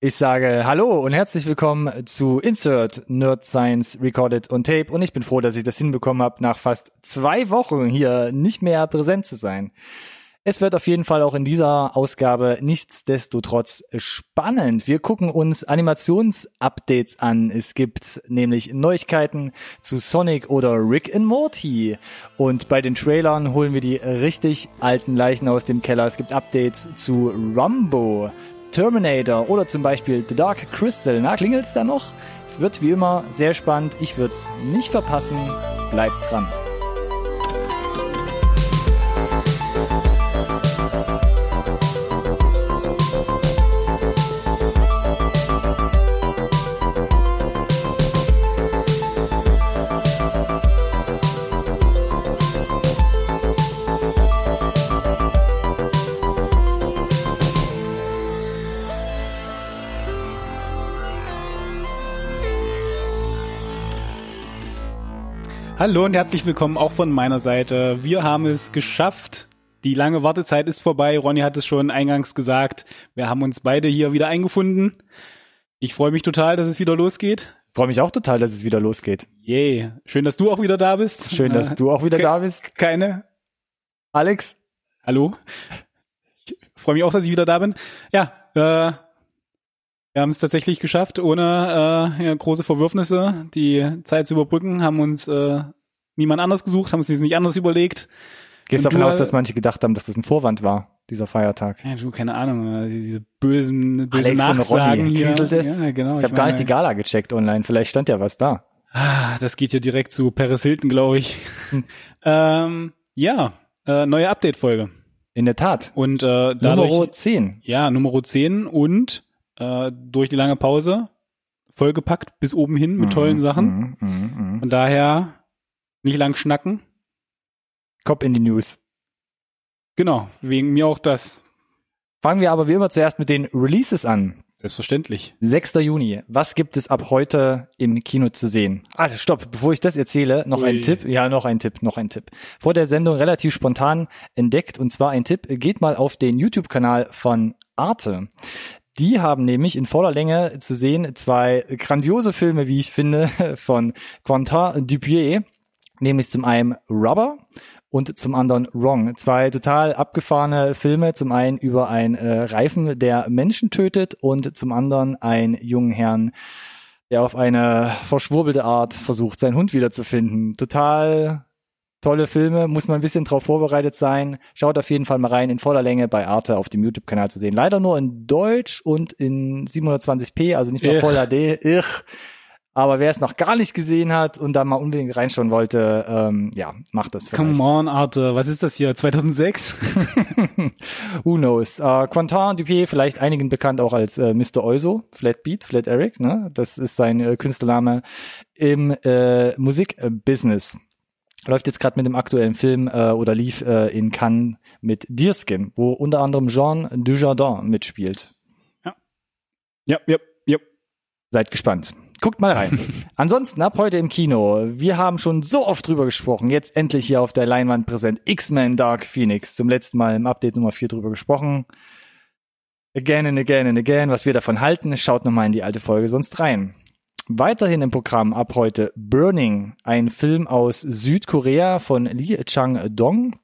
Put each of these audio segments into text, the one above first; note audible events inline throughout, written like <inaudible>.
Ich sage Hallo und herzlich willkommen zu Insert Nerd Science Recorded on Tape und ich bin froh, dass ich das hinbekommen habe, nach fast zwei Wochen hier nicht mehr präsent zu sein. Es wird auf jeden Fall auch in dieser Ausgabe nichtsdestotrotz spannend. Wir gucken uns Animationsupdates an. Es gibt nämlich Neuigkeiten zu Sonic oder Rick and Morty. Und bei den Trailern holen wir die richtig alten Leichen aus dem Keller. Es gibt Updates zu Rumbo. Terminator oder zum Beispiel The Dark Crystal. Na, klingelt's da noch? Es wird wie immer sehr spannend. Ich würde es nicht verpassen. Bleibt dran. Hallo und herzlich willkommen auch von meiner Seite. Wir haben es geschafft. Die lange Wartezeit ist vorbei. Ronny hat es schon eingangs gesagt. Wir haben uns beide hier wieder eingefunden. Ich freue mich total, dass es wieder losgeht. Freue mich auch total, dass es wieder losgeht. Yay. Schön, dass du auch wieder da bist. Schön, dass du auch wieder Ke da bist. Keine. Alex? Hallo. Ich freue mich auch, dass ich wieder da bin. Ja, äh, wir haben es tatsächlich geschafft, ohne äh, ja, große Verwürfnisse die Zeit zu überbrücken, haben uns äh, niemand anders gesucht, haben uns nicht anders überlegt. Gehst davon aus, äh, dass manche gedacht haben, dass das ein Vorwand war, dieser Feiertag. Ja, du, keine Ahnung, äh, diese bösen, bösen Alex Nachsagen Ronny, hier. Ja, genau. Ich habe gar nicht die Gala gecheckt online. Vielleicht stand ja was da. ah, Das geht ja direkt zu Paris Hilton, glaube ich. Hm. <laughs> ähm, ja, äh, neue Update-Folge. In der Tat. Und äh, dadurch, Nummer 10. ja, Nummer 10 und äh, durch die lange Pause vollgepackt bis oben hin mit tollen Sachen. Mhm, mhm, mhm. Von daher nicht lang schnacken. Kopf in die News. Genau, wegen mir auch das. Fangen wir aber wie immer zuerst mit den Releases an. Selbstverständlich. 6. Juni. Was gibt es ab heute im Kino zu sehen? Also stopp, bevor ich das erzähle, noch Ui. ein Tipp. Ja, noch ein Tipp, noch ein Tipp. Vor der Sendung relativ spontan entdeckt und zwar ein Tipp. Geht mal auf den YouTube-Kanal von Arte. Die haben nämlich in voller Länge zu sehen zwei grandiose Filme, wie ich finde, <laughs> von Quentin Dupieux. Nämlich zum einen Rubber und zum anderen Wrong. Zwei total abgefahrene Filme. Zum einen über einen äh, Reifen, der Menschen tötet und zum anderen einen jungen Herrn, der auf eine verschwurbelte Art versucht, seinen Hund wiederzufinden. Total tolle Filme, muss man ein bisschen drauf vorbereitet sein. Schaut auf jeden Fall mal rein, in voller Länge bei Arte auf dem YouTube-Kanal zu sehen. Leider nur in Deutsch und in 720p, also nicht mehr Ich. Voll HD. Ich. Aber wer es noch gar nicht gesehen hat und da mal unbedingt reinschauen wollte, ähm, ja, macht das vielleicht. Come on, Arte, was ist das hier? 2006? <laughs> Who knows? Äh, Quentin Dupieux, vielleicht einigen bekannt auch als äh, Mr. Euso, Flat Beat, Flat Eric, ne? Das ist sein äh, Künstlername im äh, Musikbusiness. Läuft jetzt gerade mit dem aktuellen Film äh, oder lief äh, in Cannes mit Deerskin, wo unter anderem Jean Dujardin mitspielt. ja, ja, ja. Seid gespannt. Guckt mal rein. <laughs> Ansonsten ab heute im Kino. Wir haben schon so oft drüber gesprochen. Jetzt endlich hier auf der Leinwand präsent. X-Men Dark Phoenix. Zum letzten Mal im Update Nummer 4 drüber gesprochen. Again and again and again. Was wir davon halten, schaut nochmal in die alte Folge sonst rein. Weiterhin im Programm ab heute Burning, ein Film aus Südkorea von Lee Chang-dong.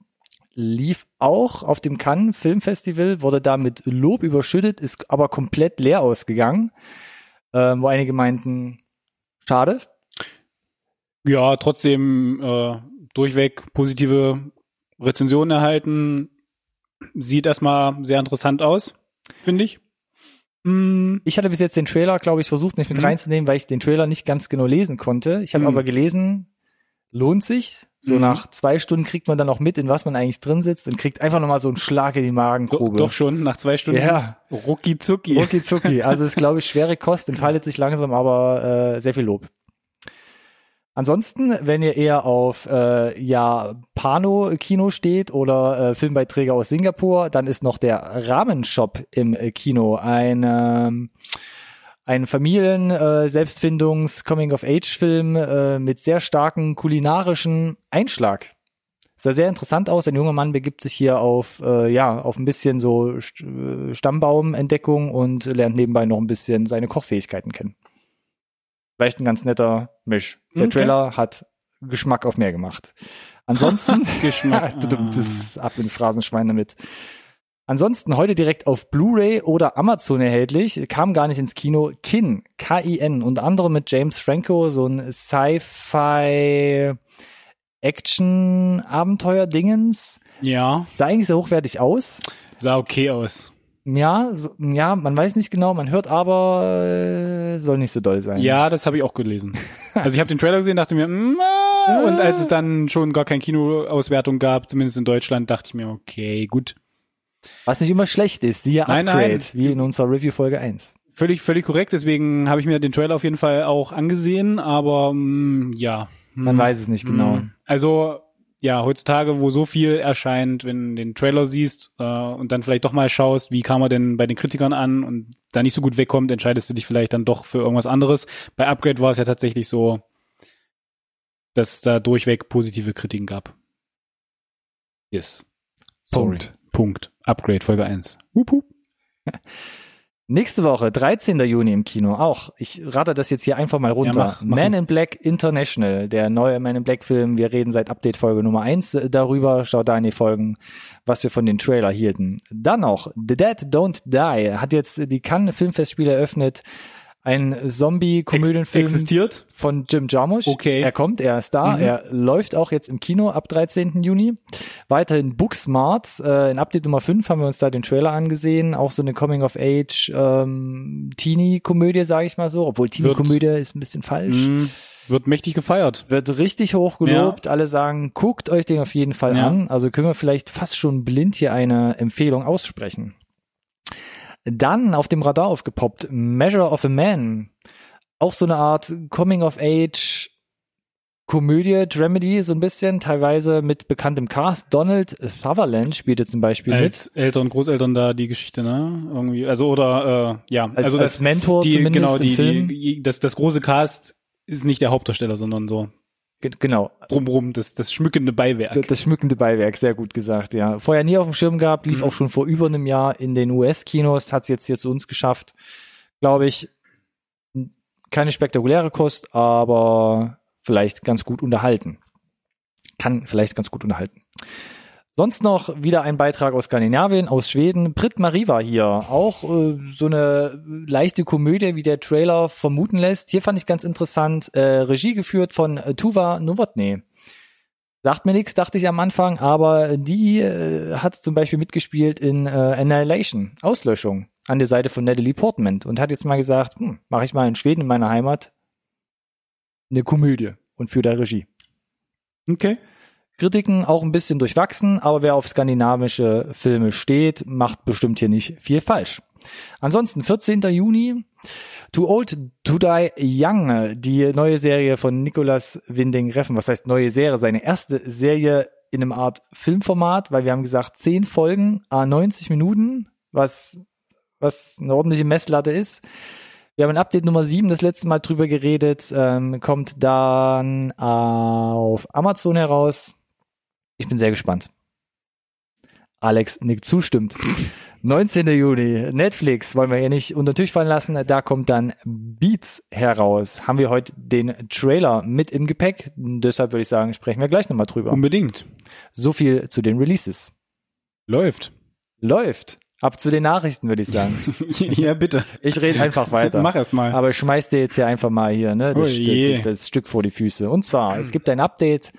Lief auch auf dem Cannes Filmfestival, wurde da mit Lob überschüttet, ist aber komplett leer ausgegangen ähm, wo einige meinten, schade. Ja, trotzdem äh, durchweg positive Rezensionen erhalten. Sieht erstmal sehr interessant aus, finde ich. Mm, Ich hatte bis jetzt den Trailer, glaube ich, versucht nicht mit Mhm. reinzunehmen, weil ich den Trailer nicht ganz genau lesen konnte. Ich habe Mhm. aber gelesen, lohnt sich. So Mhm. nach zwei Stunden kriegt man dann auch mit, in was man eigentlich drin sitzt und kriegt einfach nochmal so einen Schlag in die Magengrube. doch schon, nach zwei Stunden. Ja. Rucki zucki. Rucki zucki. Also ist, glaube ich, schwere Kost, entfaltet <laughs> sich langsam, aber äh, sehr viel Lob. Ansonsten, wenn ihr eher auf äh, Japano-Kino steht oder äh, Filmbeiträge aus Singapur, dann ist noch der Ramen-Shop im äh, Kino ein ähm, ein Familien äh, Selbstfindungs Coming of Age Film äh, mit sehr starken kulinarischen Einschlag. Sah sehr interessant aus. Ein junger Mann begibt sich hier auf, äh, ja, auf ein bisschen so äh, Stammbaumentdeckung und lernt nebenbei noch ein bisschen seine Kochfähigkeiten kennen. Vielleicht ein ganz netter Misch. Der Okay. Trailer hat Geschmack auf mehr gemacht. Ansonsten, <laughs> Geschmack. <laughs> das ist ab ins Phrasenschwein damit. Ansonsten heute direkt auf Blu-ray oder Amazon erhältlich, kam gar nicht ins Kino, Kin, K-I-N, unter anderem mit James Franco, so ein Sci-Fi Action-Abenteuer-Dingens. Ja, Sah eigentlich sehr hochwertig aus. sah okay aus. Ja, so, ja, man weiß nicht genau, man hört aber, äh, soll nicht so doll sein. Ja, das habe ich auch gelesen. <laughs> Also ich habe den Trailer gesehen, dachte mir, mm, ah, und als es dann schon gar keine Kinoauswertung gab, zumindest in Deutschland, dachte ich mir, okay, gut. Was nicht immer schlecht ist, siehe Nein, Upgrade, nein. wie in unserer Review Folge 1. Völlig, völlig korrekt, deswegen habe ich mir den Trailer auf jeden Fall auch angesehen, aber mm, ja. Man Mm, weiß es nicht genau. mm. Also ja, heutzutage, wo so viel erscheint, wenn du den Trailer siehst äh, und dann vielleicht doch mal schaust, wie kam er denn bei den Kritikern an und da nicht so gut wegkommt, entscheidest du dich vielleicht dann doch für irgendwas anderes. Bei Upgrade war es ja tatsächlich so, dass da durchweg positive Kritiken gab. Yes. Sorry. Punkt. Punkt. Upgrade, Folge 1. Hup, hup. Nächste Woche, 13. Juni im Kino, auch. Ich rate das jetzt hier einfach mal runter. Ja, mach, mach. Man in Black International, der neue Man in Black Film. Wir reden seit Update-Folge Nummer 1 darüber. Schaut da in die Folgen, was wir von den Trailer hielten. Dann noch, The Dead Don't Die hat jetzt die Cannes Filmfestspiele eröffnet. Ein Zombie-Komödienfilm Existiert? von Jim Jarmusch. Okay. Er kommt, er ist da. Mhm. Er läuft auch jetzt im Kino ab 13. Juni. Weiterhin Booksmart. Äh, in Update Nummer 5 haben wir uns da den Trailer angesehen. Auch so eine Coming-of-Age ähm, Teenie-Komödie, sage ich mal so. Obwohl Teenie-Komödie ist ein bisschen falsch. Mm, wird mächtig gefeiert. Wird richtig hoch gelobt. Alle sagen, guckt euch den auf jeden Fall Ja. an. Also können wir vielleicht fast schon blind hier eine Empfehlung aussprechen. Dann auf dem Radar aufgepoppt, Measure of a Man. Auch so eine Art Coming of Age Komödie, Dramedy, so ein bisschen, teilweise mit bekanntem Cast. Donald Sutherland spielte zum Beispiel Als Eltern, Großeltern da die Geschichte, ne? Irgendwie, also oder äh, ja, mit. Als, also als das Mentor die zumindest genau im die, Film. die das das große Cast ist nicht der Hauptdarsteller, sondern so genau, drumrum das das schmückende Beiwerk. Das, das schmückende Beiwerk, sehr gut gesagt, ja. Vorher nie auf dem Schirm gehabt, lief Mhm. auch schon vor über einem Jahr in den US-Kinos, hat es jetzt hier zu uns geschafft. Glaube ich, keine spektakuläre Kost, aber vielleicht ganz gut unterhalten. Kann vielleicht ganz gut unterhalten. Sonst noch wieder ein Beitrag aus Skandinavien, aus Schweden. Brit Marie war hier. Auch äh, so eine leichte Komödie, wie der Trailer vermuten lässt. Hier fand ich ganz interessant. Äh, Regie geführt von äh, Tuva Novotny. Sagt mir nichts, dachte ich am Anfang, aber die äh, hat zum Beispiel mitgespielt in äh, Annihilation, Auslöschung, an der Seite von Natalie Portman und hat jetzt mal gesagt, hm, mache ich mal in Schweden, in meiner Heimat, eine Komödie und für der Regie. Okay. Kritiken auch ein bisschen durchwachsen, aber wer auf skandinavische Filme steht, macht bestimmt hier nicht viel falsch. Ansonsten 14. Juni, Too Old to Die Young, die neue Serie von Nicolas Winding Reffen. Was heißt neue Serie? Seine erste Serie in einem Art Filmformat, weil wir haben gesagt 10 Folgen, a 90 Minuten, was, was eine ordentliche Messlatte ist. Wir haben in Update Nummer 7 das letzte Mal drüber geredet, ähm, kommt dann auf Amazon heraus. Ich bin sehr gespannt. Alex nickt zustimmt. <laughs> 19. Juni, Netflix, wollen wir hier nicht unter den Tisch fallen lassen. Da kommt dann Beats heraus. Haben wir heute den Trailer mit im Gepäck. Deshalb würde ich sagen, sprechen wir gleich nochmal drüber. Unbedingt. So viel zu den Releases. Läuft. Läuft. Ab zu den Nachrichten, würde ich sagen. <laughs> ja, bitte. Ich rede einfach weiter. Mach erst mal. Aber ich schmeiß dir jetzt hier einfach mal hier ne, das, Oh das, das Stück vor die Füße. Und zwar, es <clears throat> gibt ein Update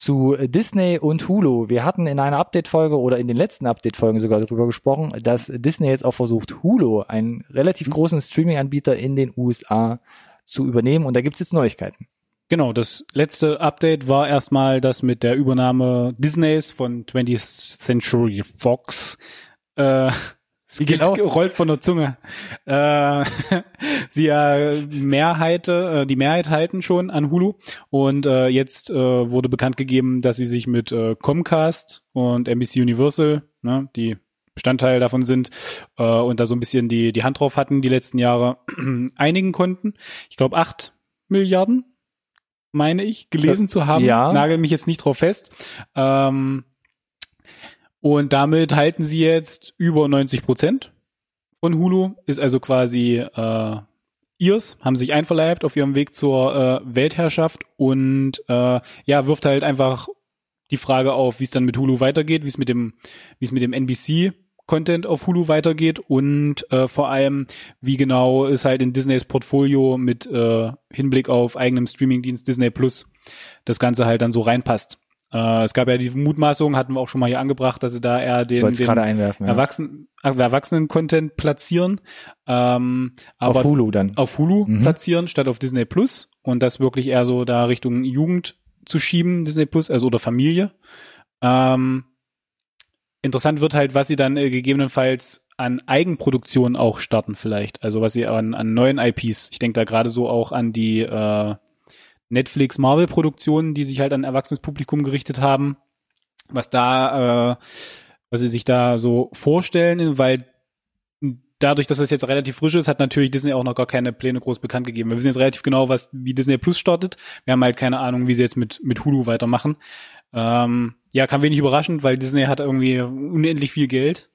zu Disney und Hulu. Wir hatten in einer Update-Folge oder in den letzten Update-Folgen sogar darüber gesprochen, dass Disney jetzt auch versucht, Hulu, einen relativ Mhm. großen Streaming-Anbieter in den USA, zu übernehmen. Und da gibt's jetzt Neuigkeiten. Genau, das letzte Update war erstmal das mit der Übernahme Disneys von 20th Century Fox. Äh, es geht, genau? rollt von der Zunge. Äh, <laughs> sie ja Mehrheit, äh, die Mehrheit halten schon an Hulu und äh, jetzt äh, wurde bekannt gegeben, dass sie sich mit äh, Comcast und NBC Universal, ne, die Bestandteil davon sind äh, und da so ein bisschen die die Hand drauf hatten die letzten Jahre <clears throat> einigen konnten. Ich glaube acht Milliarden meine ich, gelesen Das- zu haben. ja. Nagel mich jetzt nicht drauf fest. Ähm, und damit halten sie jetzt über 90 Prozent von Hulu, ist also quasi äh, ihrs, haben sich einverleibt auf ihrem Weg zur äh, Weltherrschaft und äh, ja, wirft halt einfach die Frage auf, wie es dann mit Hulu weitergeht, wie es mit dem, wie es mit dem NBC Content auf Hulu weitergeht und äh, vor allem, wie genau es halt in Disneys Portfolio mit äh, Hinblick auf eigenem Streamingdienst Disney Plus das Ganze halt dann so reinpasst. Äh, es gab ja die Mutmaßung, hatten wir auch schon mal hier angebracht, dass sie da eher den, den einwerfen. Ja. Erwachsenen, äh, Erwachsenen-Content platzieren, ähm, aber Auf Hulu dann. auf Hulu Mhm. platzieren statt auf Disney Plus und das wirklich eher so da Richtung Jugend zu schieben, Disney Plus, also oder Familie. Ähm, interessant wird halt, was sie dann äh, gegebenenfalls an Eigenproduktionen auch starten vielleicht, also was sie an, an neuen IPs. Ich denke da gerade so auch an die äh, Netflix Marvel Produktionen, die sich halt an erwachsenes Publikum gerichtet haben, was da, äh, was sie sich da so vorstellen, weil dadurch, dass das jetzt relativ frisch ist, hat natürlich Disney auch noch gar keine Pläne groß bekannt gegeben. Wir wissen jetzt relativ genau, was wie Disney Plus startet. Wir haben halt keine Ahnung, wie sie jetzt mit mit Hulu weitermachen. Ähm, ja, kam wenig überraschend, weil Disney hat irgendwie unendlich viel Geld.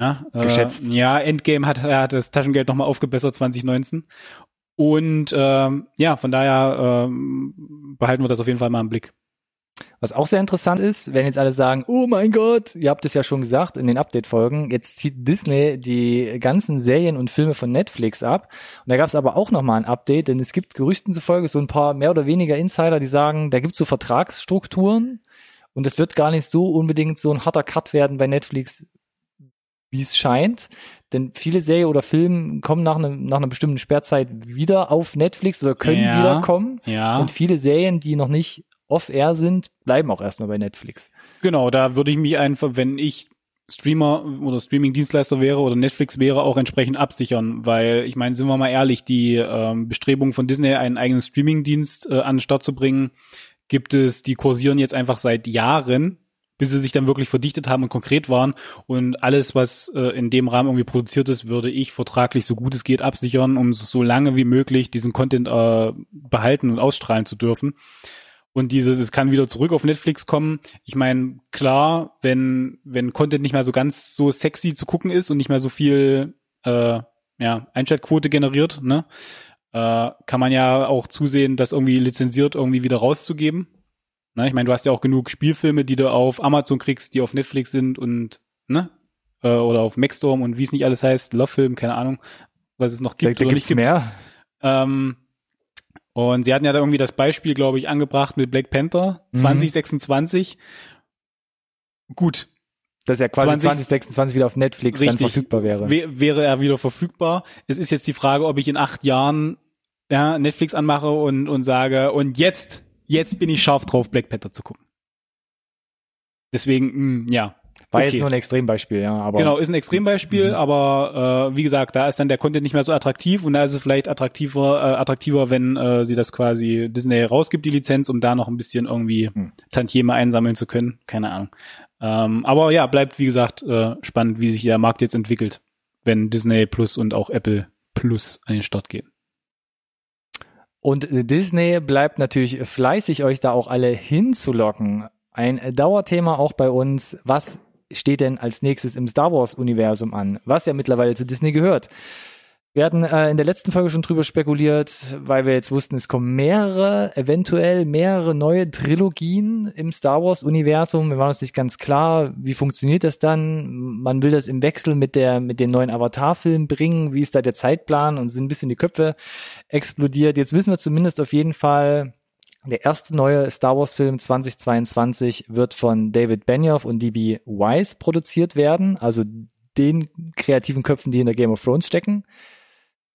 Ja, Geschätzt. Äh, ja, Endgame hat, er hat das Taschengeld nochmal aufgebessert 2019. Und ähm, ja, von daher ähm, behalten wir das auf jeden Fall mal im Blick. Was auch sehr interessant ist, wenn jetzt alle sagen, oh mein Gott, ihr habt es ja schon gesagt in den Update-Folgen, jetzt zieht Disney die ganzen Serien und Filme von Netflix ab. Und da gab es aber auch nochmal ein Update, denn es gibt Gerüchten zufolge so ein paar mehr oder weniger Insider, die sagen, da gibt es so Vertragsstrukturen und es wird gar nicht so unbedingt so ein harter Cut werden bei Netflix, wie es scheint. Denn viele Serien oder Filme kommen nach, einem, nach einer bestimmten Sperrzeit wieder auf Netflix oder können Ja. wiederkommen. Ja. Und viele Serien, die noch nicht off-air sind, bleiben auch erstmal bei Netflix. Genau, da würde ich mich einfach, wenn ich Streamer oder Streaming-Dienstleister wäre oder Netflix wäre, auch entsprechend absichern, weil ich meine, sind wir mal ehrlich, die ähm, Bestrebungen von Disney, einen eigenen Streaming-Dienst äh, an den Start zu bringen, gibt es, die kursieren jetzt einfach seit Jahren, bis sie sich dann wirklich verdichtet haben und konkret waren. Und alles, was äh, in dem Rahmen irgendwie produziert ist, würde ich vertraglich so gut es geht absichern, um so lange wie möglich diesen Content äh, behalten und ausstrahlen zu dürfen. Und dieses, es kann wieder zurück auf Netflix kommen. Ich meine, klar, wenn, wenn Content nicht mehr so ganz so sexy zu gucken ist und nicht mehr so viel äh, ja, Einschaltquote generiert, ne, äh, kann man ja auch zusehen, das irgendwie lizenziert irgendwie wieder rauszugeben. Ne, ich meine, du hast ja auch genug Spielfilme, die du auf Amazon kriegst, die auf Netflix sind und, ne, äh, oder auf Maxstorm und wie es nicht alles heißt, Love Film, keine Ahnung, was es noch Da, gibt da oder gibt's mehr. Ähm, und sie hatten ja da irgendwie das Beispiel, glaube ich, angebracht mit Black Panther Mhm. 2026. Gut, Das ist ja quasi 20 2026 wieder auf Netflix dann Richtig. verfügbar wäre. wär, wäre er wieder verfügbar. Es ist jetzt die Frage, ob ich in acht Jahren ja, Netflix anmache und, und sage, und jetzt, jetzt bin ich scharf drauf, Black Panther zu gucken. Deswegen, mh, ja. War okay. jetzt nur ein Extrembeispiel, ja, aber Genau, ist ein Extrembeispiel, Mhm. aber äh, wie gesagt, da ist dann der Content nicht mehr so attraktiv und da ist es vielleicht attraktiver, äh, attraktiver, wenn äh, sie das quasi Disney rausgibt, die Lizenz, um da noch ein bisschen irgendwie Mhm. Tantieme einsammeln zu können. Keine Ahnung. Ähm, aber ja, bleibt wie gesagt äh, spannend, wie sich der Markt jetzt entwickelt, wenn Disney Plus und auch Apple Plus an den Start gehen. Und Disney bleibt natürlich fleißig, euch da auch alle hinzulocken. Ein Dauerthema auch bei uns. Was steht denn als nächstes im Star Wars Universum an? Was ja mittlerweile zu Disney gehört. Wir hatten äh, in der letzten Folge schon drüber spekuliert, weil wir jetzt wussten, es kommen mehrere, eventuell mehrere neue Trilogien im Star Wars Universum. Wir waren uns nicht ganz klar, wie funktioniert das dann? Man will das im Wechsel mit der, mit den neuen Avatar-Filmen bringen. Wie ist da der Zeitplan? Und sind ein bisschen die Köpfe explodiert. Jetzt wissen wir zumindest auf jeden Fall, der erste neue Star Wars Film 2022 wird von David Benioff und DB Weiss produziert werden, also den kreativen Köpfen, die in der Game of Thrones stecken.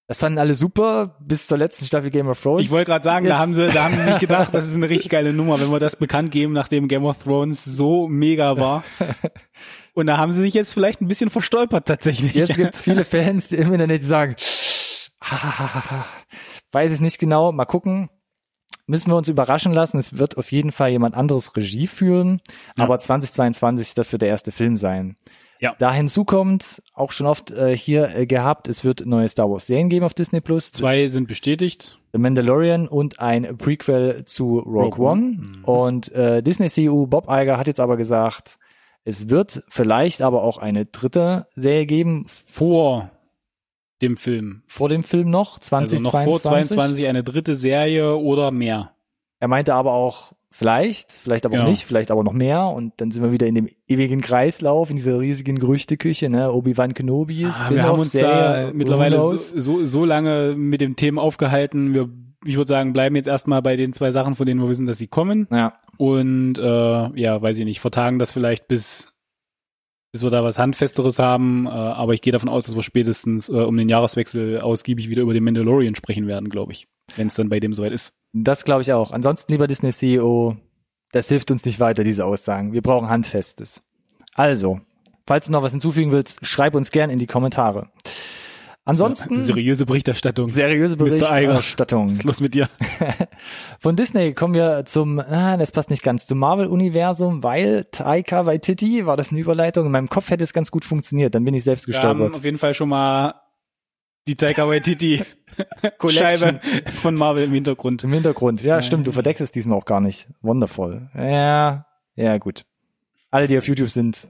Das fanden alle super bis zur letzten Staffel Game of Thrones. Ich wollte gerade sagen, da haben sie, da haben sie sich <laughs> gedacht, das ist eine richtig geile Nummer, wenn wir das bekannt geben, nachdem Game of Thrones so mega war. <laughs> Und da haben sie sich jetzt vielleicht ein bisschen verstolpert tatsächlich. Jetzt gibt's <laughs> viele Fans die im Internet, die sagen, weiß ich nicht genau, mal gucken. Müssen wir uns überraschen lassen. Es wird auf jeden Fall jemand anderes Regie führen. Ja. Aber 2022, das wird der erste Film sein. Ja. Da hinzu kommt, auch schon oft äh, hier äh, gehabt, es wird neue Star Wars Serien geben auf Disney Plus. Zwei sind bestätigt. The Mandalorian und ein Prequel zu Rogue, Rogue One. Mhm. Und äh, Disney CEO Bob Iger hat jetzt aber gesagt, es wird vielleicht aber auch eine dritte Serie geben Vor dem Film. vor dem Film noch, Also noch 2022. vor 22 eine dritte Serie oder mehr. Er meinte aber auch, vielleicht, vielleicht aber auch Genau. nicht, vielleicht aber noch mehr. Und dann sind wir wieder in dem ewigen Kreislauf, in dieser riesigen Gerüchteküche, ne? Obi-Wan Kenobi, Ah, wir haben uns da mittlerweile so, so, so lange mit dem Thema aufgehalten. Wir, ich würde sagen, bleiben jetzt erstmal bei den zwei Sachen, von denen wir wissen, dass sie kommen. Ja, Und äh, ja, weiß ich nicht, vertagen das vielleicht bis bis wir da was Handfesteres haben. Äh, aber ich gehe davon aus, dass wir spätestens äh, um den Jahreswechsel ausgiebig wieder über den Mandalorian sprechen werden, glaube ich. Wenn es dann bei dem soweit ist. das glaube ich auch. Ansonsten, lieber Disney CEO, das hilft uns nicht weiter, diese Aussagen. Wir brauchen Handfestes. Also, falls du noch was hinzufügen willst, schreib uns gern in die Kommentare. Ansonsten, Seriöse Berichterstattung. seriöse. Berichterstattung. Was ist los mit dir? <laughs> Von Disney kommen wir zum, ah, das passt nicht ganz, zum Marvel-Universum, weil Taika Waititi, war das eine Überleitung? In meinem Kopf hätte es ganz gut funktioniert, dann bin ich selbst Wir haben auf jeden Fall schon mal die Taika Waititi. <laughs> Scheibe von Marvel im Hintergrund. Im Hintergrund, ja, stimmt, du verdeckst es diesmal auch gar nicht. Wonderful. Ja, ja, gut. Alle, die auf YouTube sind,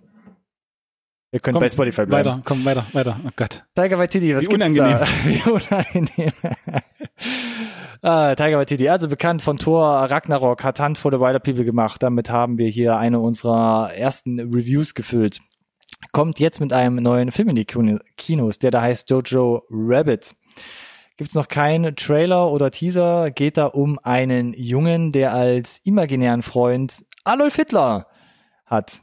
ihr könnt Komm, bei Spotify bleiben. Weiter, komm, weiter, weiter. Oh Gott. Tiger Waititi, was Wie gibt's unangenehm. da? <laughs> Wie unangenehm. <laughs> ah, Tiger Waititi, also bekannt von Thor Ragnarok, hat Hand for the Wilder People gemacht. Damit haben wir hier eine unserer ersten Reviews gefüllt. Kommt jetzt mit einem neuen Film in die Kino- Kinos, der da heißt Jojo Rabbit. Gibt's noch keinen Trailer oder Teaser, geht da um einen Jungen, der als imaginären Freund Adolf Hitler hat.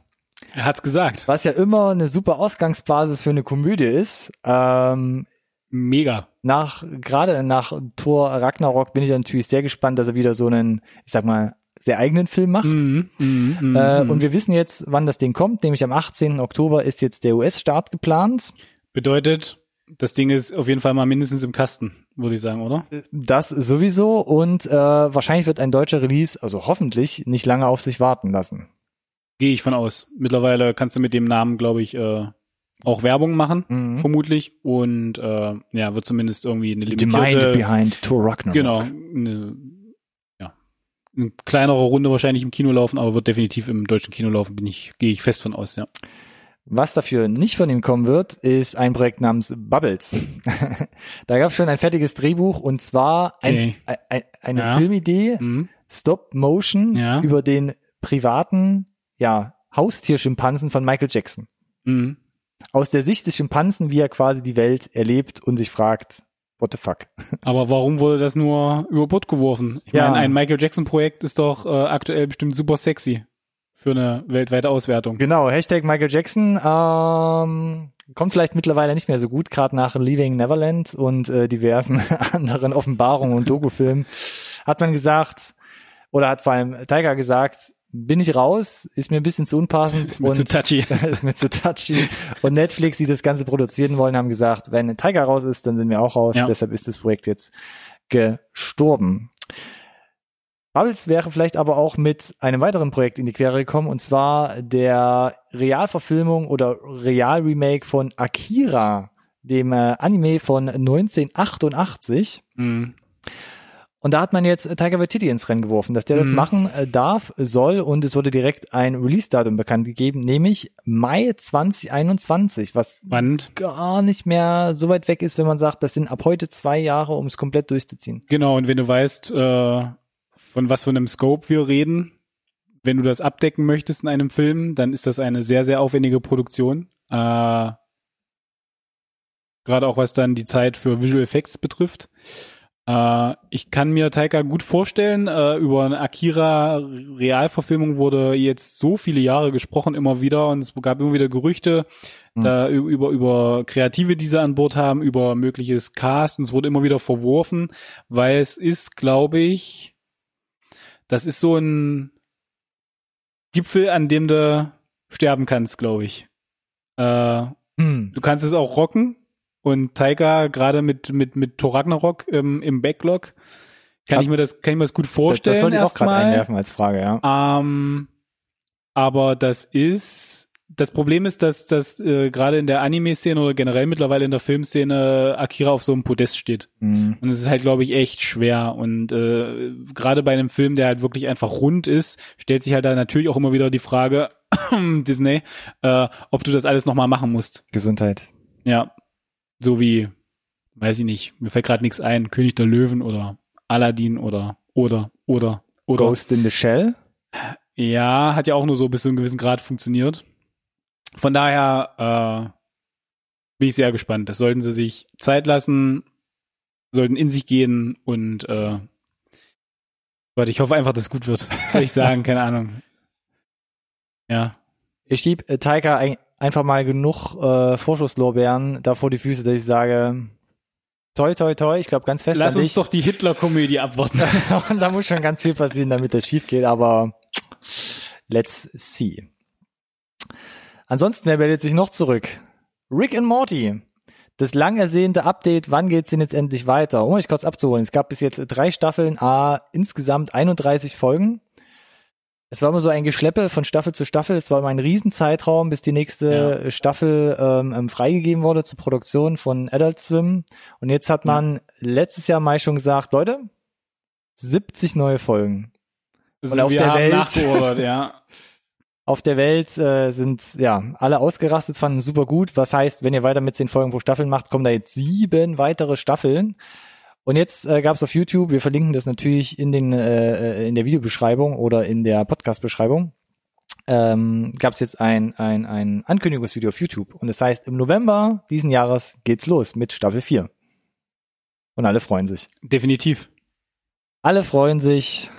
Er hat's gesagt. Was ja immer eine super Ausgangsbasis für eine Komödie ist. Ähm, Mega. nach gerade nach Thor Ragnarok bin ich natürlich sehr gespannt, dass er wieder so einen, ich sag mal, sehr eigenen Film macht. Mhm, mhm, mhm, Äh, mhm. und wir wissen jetzt, wann das Ding kommt, nämlich am 18. Oktober ist jetzt der US-Start geplant. Bedeutet, das Ding ist auf jeden Fall mal mindestens im Kasten, würde ich sagen, oder? Das sowieso und äh, wahrscheinlich wird ein deutscher Release, also hoffentlich, nicht lange auf sich warten lassen. Gehe ich von aus. Mittlerweile kannst du mit dem Namen, glaube ich, äh, auch Werbung machen, Mhm. vermutlich. Und äh, ja, wird zumindest irgendwie eine The Mind limitierte, behind Thor Ragnarok. genau, eine, ja, eine kleinere Runde wahrscheinlich im Kino laufen, aber wird definitiv im deutschen Kino laufen, bin ich, gehe ich fest von aus, ja. Was dafür nicht von ihm kommen wird, ist ein Projekt namens Bubbles. <laughs> da gab es schon ein fertiges Drehbuch und zwar ein, Okay. ein, eine Ja. Filmidee, Mhm. Stop Motion Ja. über den privaten, ja, Haustierschimpansen von Michael Jackson. Mhm. Aus der Sicht des Schimpansen, wie er quasi die Welt erlebt und sich fragt, what the fuck? <laughs> Aber warum wurde das nur über Bord geworfen? Ich Ja. meine, ein Michael Jackson Projekt ist doch äh, aktuell bestimmt super sexy für eine weltweite Auswertung. Genau, Hashtag Michael Jackson ähm, kommt vielleicht mittlerweile nicht mehr so gut, gerade nach Leaving Neverland und äh, diversen <laughs> anderen Offenbarungen und Doku-Filmen hat man gesagt, oder hat vor allem Tiger gesagt, bin ich raus, ist mir ein bisschen zu unpassend Ist mir und zu touchy. <laughs> ist mir zu touchy. Und Netflix, die das Ganze produzieren wollen, haben gesagt, wenn Tiger raus ist, dann sind wir auch raus. Ja. Deshalb ist das Projekt jetzt gestorben. Bubbles wäre vielleicht aber auch mit einem weiteren Projekt in die Quere gekommen, und zwar der Realverfilmung oder Realremake von Akira, dem äh, Anime von 1988. Mhm. Und da hat man jetzt Tiger Waititi ins Rennen geworfen, dass der das Mhm. machen äh, darf, soll und es wurde direkt ein Release-Datum bekannt gegeben, nämlich Mai 2021, was Spannend. gar nicht mehr so weit weg ist, wenn man sagt, das sind ab heute zwei Jahre, um es komplett durchzuziehen. Genau, und wenn du weißt, äh, von was für einem Scope wir reden, wenn du das abdecken möchtest in einem Film, dann ist das eine sehr, sehr aufwendige Produktion. Äh, Gerade auch was dann die Zeit für Visual Effects betrifft. Äh, ich kann mir Taika gut vorstellen, äh, über eine Akira Realverfilmung wurde jetzt so viele Jahre gesprochen, immer wieder, und es gab immer wieder Gerüchte, Mhm. da über, über Kreative, die sie an Bord haben, über mögliches Cast, und es wurde immer wieder verworfen, weil es ist, glaube ich, das ist so ein Gipfel, an dem du sterben kannst, glaube ich. Äh, Hm. du kannst es auch rocken und Taika gerade mit mit mit Thor Ragnarok im, im Backlog kann Hab- ich mir das kann ich mir das gut Das, vorstellen das wollte ich auch gerade einwerfen als Frage, ja. Ähm, aber das ist das Problem ist, dass, dass äh, gerade in der Anime-Szene oder generell mittlerweile in der Filmszene Akira auf so einem Podest steht. Mhm. Und es ist halt, glaube ich, echt schwer. Und äh, gerade bei einem Film, der halt wirklich einfach rund ist, stellt sich halt da natürlich auch immer wieder die Frage, <clears throat> Disney, äh, ob du das alles nochmal machen musst. Gesundheit. Ja. So wie, weiß ich nicht, mir fällt gerade nichts ein, König der Löwen oder Aladdin oder oder oder oder. Ghost in the Shell. Ja, hat ja auch nur so bis zu einem gewissen Grad funktioniert. Von daher äh, bin ich sehr gespannt. Das sollten sie sich Zeit lassen, sollten in sich gehen und äh, Gott, ich hoffe einfach, dass es gut wird. Was <laughs> soll ich sagen? Keine Ahnung. Ja. Ich schieb äh, Taika ein, einfach mal genug äh, Vorschusslorbeeren da vor die Füße, dass ich sage, toi, toi, toi, ich glaube ganz fest Lass uns dich. doch die Hitler-Komödie abwarten. <laughs> Und da muss schon ganz viel passieren, damit das schief geht, aber let's see. Ansonsten, wer meldet sich noch zurück? Rick and Morty. Das lang ersehnte Update, wann geht's denn jetzt endlich weiter? Um euch kurz abzuholen. Es gab bis jetzt drei Staffeln, a insgesamt 31 Folgen. Es war immer so ein Geschleppe von Staffel zu Staffel. Es war immer ein Riesenzeitraum, bis die nächste Staffel ähm, ähm, freigegeben wurde zur Produktion von Adult Swim. Und jetzt hat man letztes Jahr mal schon gesagt, Leute, 70 neue Folgen. Und auf der Welt- ja. <laughs> Auf der Welt äh, sind ja alle ausgerastet, fanden super gut. Was heißt, wenn ihr weiter mit zehn Folgen pro Staffel macht, kommen da jetzt sieben weitere Staffeln. Und jetzt äh, gab es auf YouTube, wir verlinken das natürlich in den äh, in der Videobeschreibung oder in der Podcast-Beschreibung, ähm, gab es jetzt ein, ein, ein Ankündigungsvideo auf YouTube. Und das heißt, im November diesen Jahres geht's los mit Staffel 4. Und alle freuen sich. Definitiv. Alle freuen sich.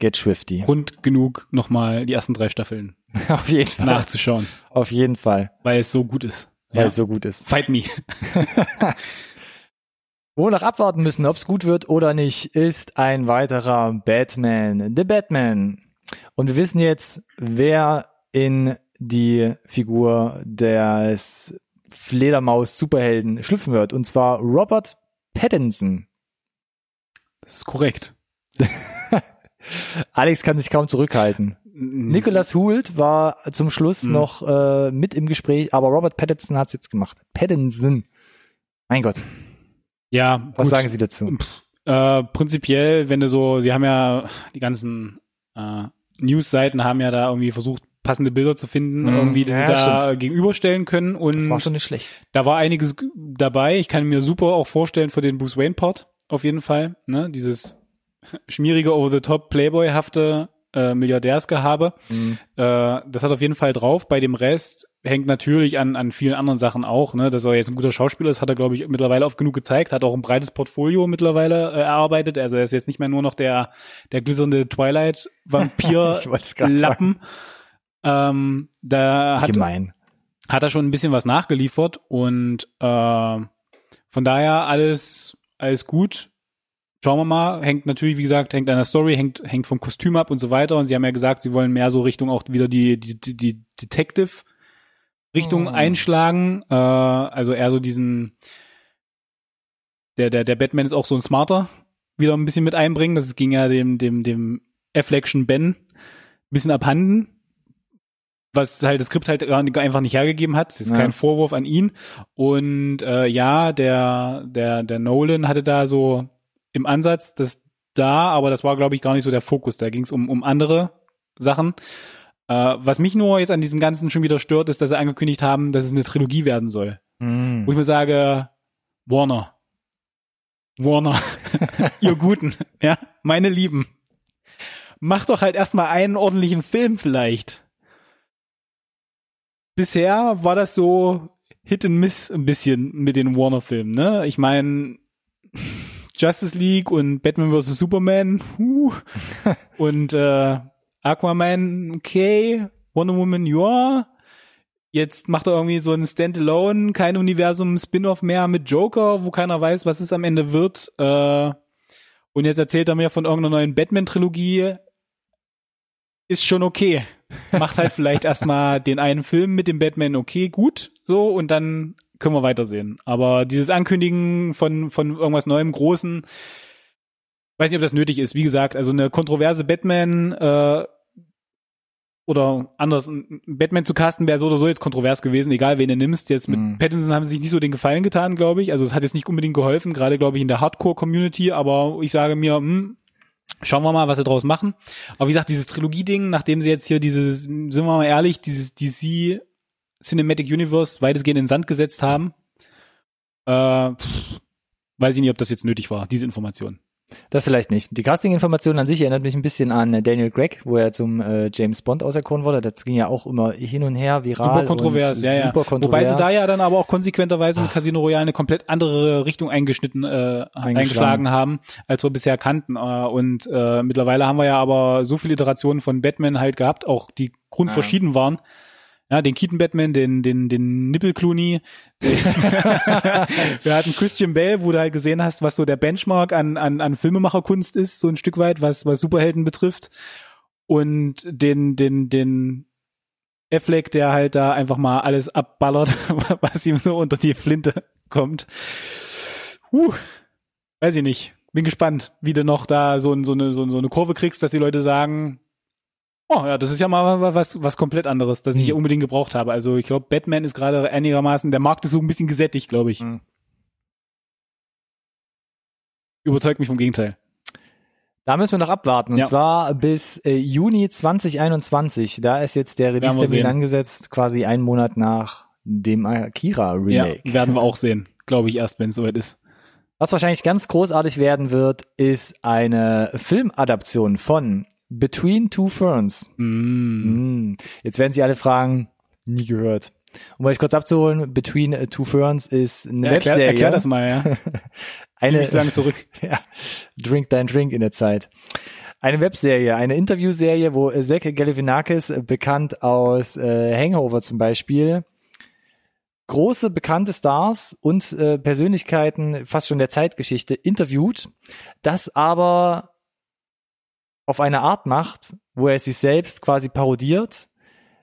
Get Swifty. Grund genug, nochmal die ersten drei Staffeln <laughs> Auf jeden Fall. nachzuschauen, Auf jeden Fall. weil es so gut ist. Weil Ja. es so gut ist. Fight me. <laughs> Wo wir noch abwarten müssen, ob es gut wird oder nicht, ist ein weiterer Batman, The Batman. Und wir wissen jetzt, wer in die Figur des Fledermaus-Superhelden schlüpfen wird. Und zwar Robert Pattinson. Das ist korrekt. <laughs> Alex kann sich kaum zurückhalten. Nicholas Hoult war zum Schluss Mhm. noch äh, mit im Gespräch, aber Robert Pattinson hat's jetzt gemacht. Pattinson. Mein Gott, Ja, was gut. sagen Sie dazu? Äh, prinzipiell, wenn du so, sie haben ja die ganzen äh, News-Seiten haben ja da irgendwie versucht, passende Bilder zu finden, Mhm. irgendwie, die Ja, sie da stimmt. gegenüberstellen können. Und Das war schon nicht schlecht. da war einiges dabei. Ich kann mir super auch vorstellen für den Bruce Wayne Part auf jeden Fall. Ne? Dieses schmierige over-the-top Playboy-hafte äh, Milliardärsgehabe. Mhm. Äh, das hat auf jeden Fall drauf. Bei dem Rest hängt natürlich an, an vielen anderen Sachen auch. Ne? Dass er jetzt ein guter Schauspieler ist, hat er, glaube ich, mittlerweile oft genug gezeigt. Hat auch ein breites Portfolio mittlerweile äh, erarbeitet. Also er ist jetzt nicht mehr nur noch der, der glitzernde Twilight-Vampir-Lappen. <laughs> Ähm, da hat, Gemein. hat er schon ein bisschen was nachgeliefert und äh, von daher alles alles gut. Schauen wir mal, hängt natürlich, wie gesagt, hängt an der Story, hängt hängt vom Kostüm ab und so weiter. Und sie haben ja gesagt, sie wollen mehr so Richtung auch wieder die die die, die Detective Richtung Oh. einschlagen. Äh, also eher so diesen der der der Batman ist auch so ein Smarter wieder ein bisschen mit einbringen. Das ging ja dem dem dem Afflection Ben ein bisschen abhanden was halt das Skript halt einfach nicht hergegeben hat. Das ist Ja. kein Vorwurf an ihn. Und äh, ja, der der der Nolan hatte da so im Ansatz das da, aber das war glaube ich gar nicht so der Fokus. Da ging es um um andere Sachen. Äh, was mich nur jetzt an diesem Ganzen schon wieder stört, ist, dass sie angekündigt haben, dass es eine Trilogie werden soll. Mhm. Wo ich mir sage, Warner, Warner, <laughs> ihr Guten, ja, meine Lieben, macht doch halt erstmal einen ordentlichen Film vielleicht. Bisher war das so Hit and Miss ein bisschen mit den Warner-Filmen, ne? Ich meine, <laughs> Justice League und Batman vs. Superman, puh, <laughs> und äh, Aquaman, okay, Wonder Woman, ja. Jetzt macht er irgendwie so ein Standalone, kein Universum-Spin-off mehr mit Joker, wo keiner weiß, was es am Ende wird. Äh, und jetzt erzählt er mir von irgendeiner neuen Batman-Trilogie. Ist schon okay. Macht halt <laughs> vielleicht erstmal den einen Film mit dem Batman okay, gut, so, und dann können wir weitersehen. Aber dieses Ankündigen von, von irgendwas Neuem, Großen, weiß nicht, ob das nötig ist. Wie gesagt, also eine kontroverse Batman, äh, oder anders, Batman zu casten wäre so oder so jetzt kontrovers gewesen, egal wen du nimmst. Jetzt mit Mhm. Pattinson haben sie sich nicht so den Gefallen getan, glaube ich. Also es hat jetzt nicht unbedingt geholfen, gerade glaube ich in der Hardcore-Community, aber ich sage mir, hm, schauen wir mal, was sie draus machen. Aber wie gesagt, dieses Trilogie-Ding, nachdem sie jetzt hier dieses, sind wir mal ehrlich, dieses DC Cinematic Universe weitestgehend in den Sand gesetzt haben, äh, pff, weiß ich nicht, ob das jetzt nötig war, diese Information. Das vielleicht nicht. Die Casting-Information an sich erinnert mich ein bisschen an äh, Daniel Gregg, wo er zum äh, James Bond auserkoren wurde. Das ging ja auch immer hin und her, viral. Super kontrovers, ja, ja. Super kontrovers. Wobei sie da ja dann aber auch konsequenterweise mit Casino Royale eine komplett andere Richtung eingeschnitten, äh, eingeschlagen haben, als wir bisher kannten. Äh, und äh, mittlerweile haben wir ja aber so viele Iterationen von Batman halt gehabt, auch die grundverschieden waren. Ja, den Keaton Batman, den, den, den Nippel Clooney. <laughs> Wir hatten Christian Bale, wo du halt gesehen hast, was so der Benchmark an, an, an Filmemacherkunst ist, so ein Stück weit, was, was Superhelden betrifft. Und den, den, den Affleck, der halt da einfach mal alles abballert, <laughs> was ihm so unter die Flinte kommt. Uh, weiß ich nicht. Bin gespannt, wie du noch da so, ein- so, eine, so, so eine Kurve kriegst, dass die Leute sagen, oh ja, das ist ja mal was, was komplett anderes, das ich Hm. unbedingt gebraucht habe. Also ich glaube, Batman ist gerade einigermaßen, der Markt ist so ein bisschen gesättigt, glaube ich. Hm. Überzeugt mich vom Gegenteil. Da müssen wir noch abwarten. Und Ja. zwar bis äh, Juni 2021. Da ist jetzt der Release-Termin angesetzt, quasi einen Monat nach dem Akira-Remake. Ja, werden wir auch sehen, glaube ich, erst, wenn es soweit ist. Was wahrscheinlich ganz großartig werden wird, ist eine Filmadaption von Between Two Ferns. Mm. Mm. Jetzt werden Sie alle fragen, nie gehört. Um euch kurz abzuholen, Between Two Ferns ist eine Ja, erklär, Webserie. erklär das mal, ja. <laughs> eine, Nicht lange zurück. <laughs> ja, Drink Dein Drink in der Zeit. Eine Webserie, eine Interviewserie, wo Zach Galifianakis, äh, bekannt aus äh, Hangover zum Beispiel, große bekannte Stars und äh, Persönlichkeiten fast schon der Zeitgeschichte interviewt, das aber auf eine Art macht, wo er sich selbst quasi parodiert,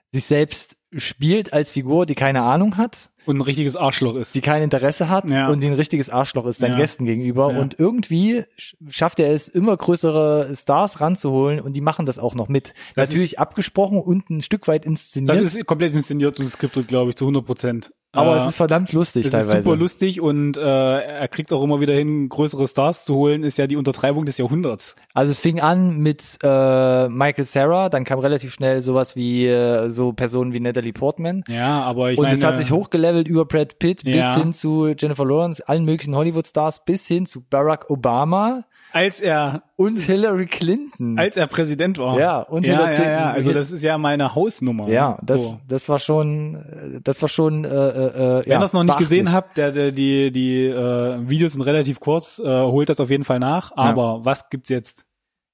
sich selbst spielt als Figur, die keine Ahnung hat Und ein richtiges Arschloch ist. die kein Interesse hat Ja. und die ein richtiges Arschloch ist seinen Ja. Gästen gegenüber. Ja. Und irgendwie sch- schafft er es, immer größere Stars ranzuholen und die machen das auch noch mit. Das Natürlich abgesprochen und ein Stück weit inszeniert, Das ist komplett inszeniert und skriptet, glaube ich, zu 100 Prozent. aber äh, es ist verdammt lustig es teilweise. ist super lustig und äh, er kriegt auch immer wieder hin, größere Stars zu holen, ist ja die Untertreibung des Jahrhunderts. Also es fing an mit äh, Michael Sarah, dann kam relativ schnell sowas wie äh, so Personen wie Natalie Portman. Ja, aber ich und meine, es hat sich hochgelevelt über Brad Pitt bis Ja. hin zu Jennifer Lawrence, allen möglichen Hollywood-Stars, bis hin zu Barack Obama als er und Hillary Clinton. als er Präsident war. Ja, und ja, Hillary ja, Clinton. ja, also das ist ja meine Hausnummer. Ja, das, So. das war schon, äh, das war schon, äh, äh, Wenn ja, ihr das noch nicht beachtlich. gesehen habt, der, der, die, die äh, Videos sind relativ kurz, äh, holt das auf jeden Fall nach. Aber was gibt's jetzt?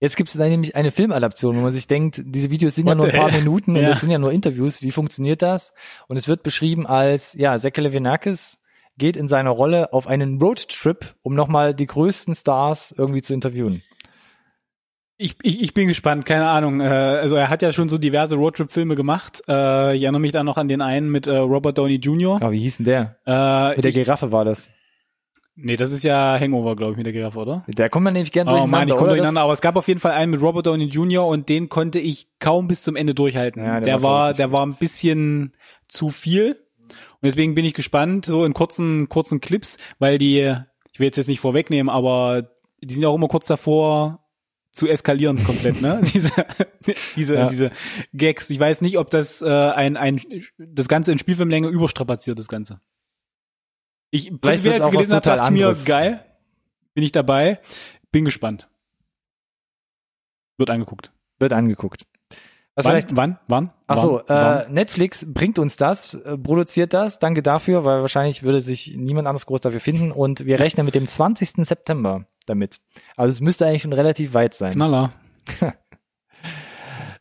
Jetzt gibt es da nämlich eine Filmadaption, wo man sich denkt, diese Videos sind ja What nur ein paar hell? Minuten und Ja. das sind ja nur Interviews. Wie funktioniert das? Und es wird beschrieben als, ja, Zach Galifianakis geht in seiner Rolle auf einen Roadtrip, um nochmal die größten Stars irgendwie zu interviewen. Ich, ich, ich bin gespannt, keine Ahnung. Äh, also er hat ja schon so diverse Roadtrip-Filme gemacht. Äh, ich erinnere mich da noch an den einen mit äh, Robert Downey Jr. Ja, wie hieß denn der? Äh, Mit der ich, Giraffe war das. Nee, das ist ja Hangover, glaube ich, mit der Giraffe, oder? Da kommt man nämlich gern Oh durcheinander, Mann, ich komme durcheinander. Aber es gab auf jeden Fall einen mit Robert Downey Jr. und den konnte ich kaum bis zum Ende durchhalten. Ja, der der, war, war, der war ein bisschen zu viel. Und deswegen bin ich gespannt, so in kurzen, kurzen Clips, weil die, ich will jetzt jetzt nicht vorwegnehmen, aber die sind ja auch immer kurz davor zu eskalieren komplett, ne? <laughs> diese, diese, Ja. diese Gags. Ich weiß nicht, ob das äh, ein, ein, das Ganze in Spielfilmlänge überstrapaziert, das Ganze. Ich, Vielleicht auch was gelesen total dachte ich mir, anderes. geil, bin ich dabei, bin gespannt. Wird angeguckt. Wird angeguckt. Was wann, vielleicht wann? Wann? Ach so, wann? äh, Netflix bringt uns das, äh, produziert das. Danke dafür, weil wahrscheinlich würde sich niemand anders groß dafür finden. Und wir rechnen mit dem 20. September damit. Also es müsste eigentlich schon relativ weit sein. Knaller. <laughs>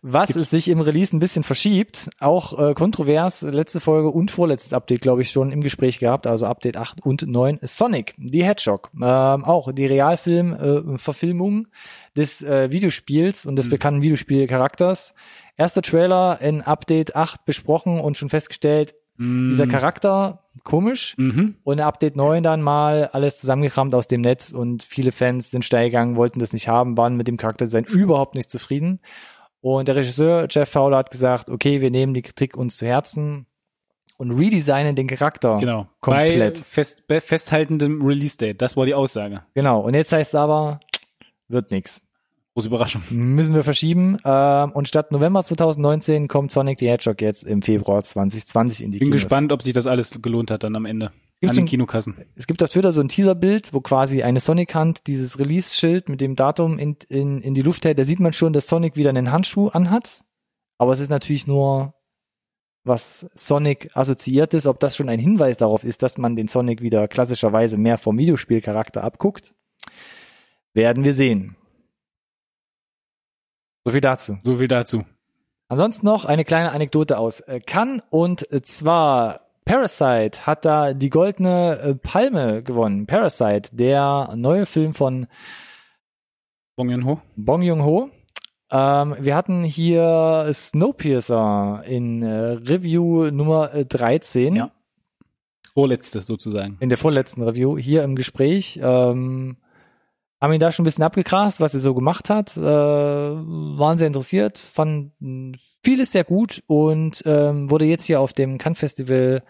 Was es sich im Release ein bisschen verschiebt, auch äh, kontrovers, letzte Folge und vorletztes Update, glaube ich, schon im Gespräch gehabt, also Update 8 und 9, Sonic, the Hedgehog. Ähm, auch die Realfilm-Verfilmung des äh, Videospiels und des Mhm. bekannten Videospielcharakters. Erster Trailer in Update 8 besprochen und schon festgestellt, dieser Charakter komisch Mhm. und in Update 9 dann mal alles zusammengekramt aus dem Netz und viele Fans sind steil gegangen, wollten das nicht haben, waren mit dem Charakterdesign überhaupt nicht zufrieden. Und der Regisseur Jeff Fowler hat gesagt, okay, wir nehmen die Kritik uns zu Herzen und redesignen den Charakter Genau. komplett. Bei, fest, bei festhaltendem Release-Date. Das war die Aussage. Genau. Und jetzt heißt es aber, wird nix. Große Überraschung. Müssen wir verschieben. Ähm, und statt November 2019 kommt Sonic the Hedgehog jetzt im Februar 2020 in die Bin Kinos. gespannt, ob sich das alles gelohnt hat dann am Ende. Gibt's an den ein- Kinokassen. Es gibt auf Twitter so ein Teaserbild, wo quasi eine Sonic-Hand dieses Release-Schild mit dem Datum in, in, in die Luft hält. Da sieht man schon, dass Sonic wieder einen Handschuh anhat. Aber es ist natürlich nur, was Sonic assoziiert ist. Ob das schon ein Hinweis darauf ist, dass man den Sonic wieder klassischerweise mehr vom Videospielcharakter abguckt, werden wir sehen. So viel dazu. So viel dazu. Ansonsten noch eine kleine Anekdote aus äh, Cannes und äh, zwar Parasite hat da die goldene äh, Palme gewonnen. Parasite, der neue Film von Bong Joon-ho. Bong Joon-ho. Ähm, wir hatten hier Snowpiercer in äh, Review Nummer äh, 13. Ja. Vorletzte sozusagen. in der vorletzten Review hier im Gespräch. Ähm, haben ihn da schon ein bisschen abgegrast, was er so gemacht hat. Äh, waren sehr interessiert, fanden vieles sehr gut und ähm, wurde jetzt hier auf dem Cannes Festival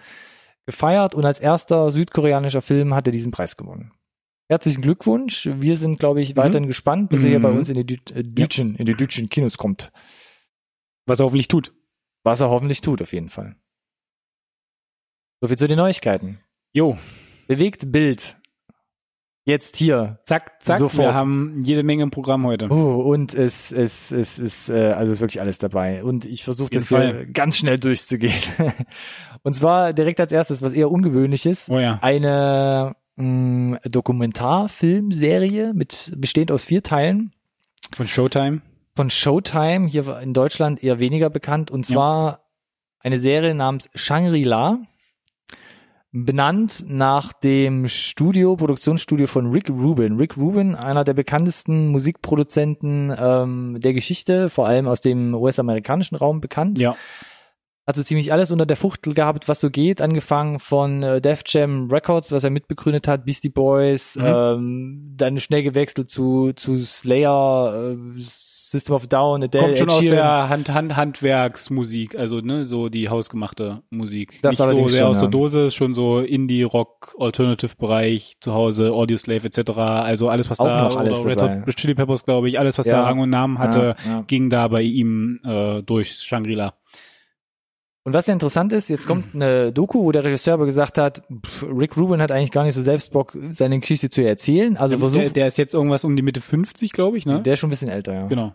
gefeiert und als erster südkoreanischer Film hat er diesen Preis gewonnen. Herzlichen Glückwunsch. Wir sind, glaube ich, weiterhin gespannt, bis er hier bei Mhm. uns in die Dü- äh, Deutschen, in die deutschen Kinos kommt. Was er hoffentlich tut. Was er hoffentlich tut, auf jeden Fall. So viel zu den Neuigkeiten. Jo. Bewegt Bild. Jetzt hier. Zack, zack. Sofort. Wir haben jede Menge im Programm heute. Oh, und es, es, es ist, äh, also es ist wirklich alles dabei. Und ich versuche das hier ganz schnell durchzugehen. <laughs> und zwar direkt als erstes, was eher ungewöhnlich ist, Oh ja. eine mh, Dokumentarfilmserie mit bestehend aus vier Teilen Von Showtime. von Showtime, hier in Deutschland eher weniger bekannt, und zwar eine Serie namens Shangri-La, benannt nach dem Studio, Produktionsstudio von Rick Rubin. Rick Rubin, einer der bekanntesten Musikproduzenten ähm, der Geschichte, vor allem aus dem US-amerikanischen Raum bekannt. Ja. Hat so ziemlich alles unter der Fuchtel gehabt, was so geht, angefangen von äh, Def Jam Records, was er mitbegründet hat, Beastie Boys, Mhm. ähm, dann schnell gewechselt zu, zu Slayer, äh, System of Down, Adele, Kommt schon Ed aus der Hand, Hand, Handwerksmusik, also ne, so die hausgemachte Musik. Das Nicht so sehr schon, aus der. Dose, schon so Indie-Rock, Alternative-Bereich, zu Hause, Audioslave etc. Also alles, was Auch da, noch alles Red dabei. Hot Chili Peppers, glaube ich, alles, was Ja. da Rang und Namen hatte, ja. ging da bei ihm äh, durch Shangri-La. Und was ja interessant ist, jetzt kommt eine Doku, wo der Regisseur aber gesagt hat, pff, Rick Rubin hat eigentlich gar nicht so selbst Bock, seine Geschichte zu erzählen. Also der, versucht, der ist jetzt irgendwas um die Mitte 50, glaube ich, ne? der ist schon ein bisschen älter, ja. genau.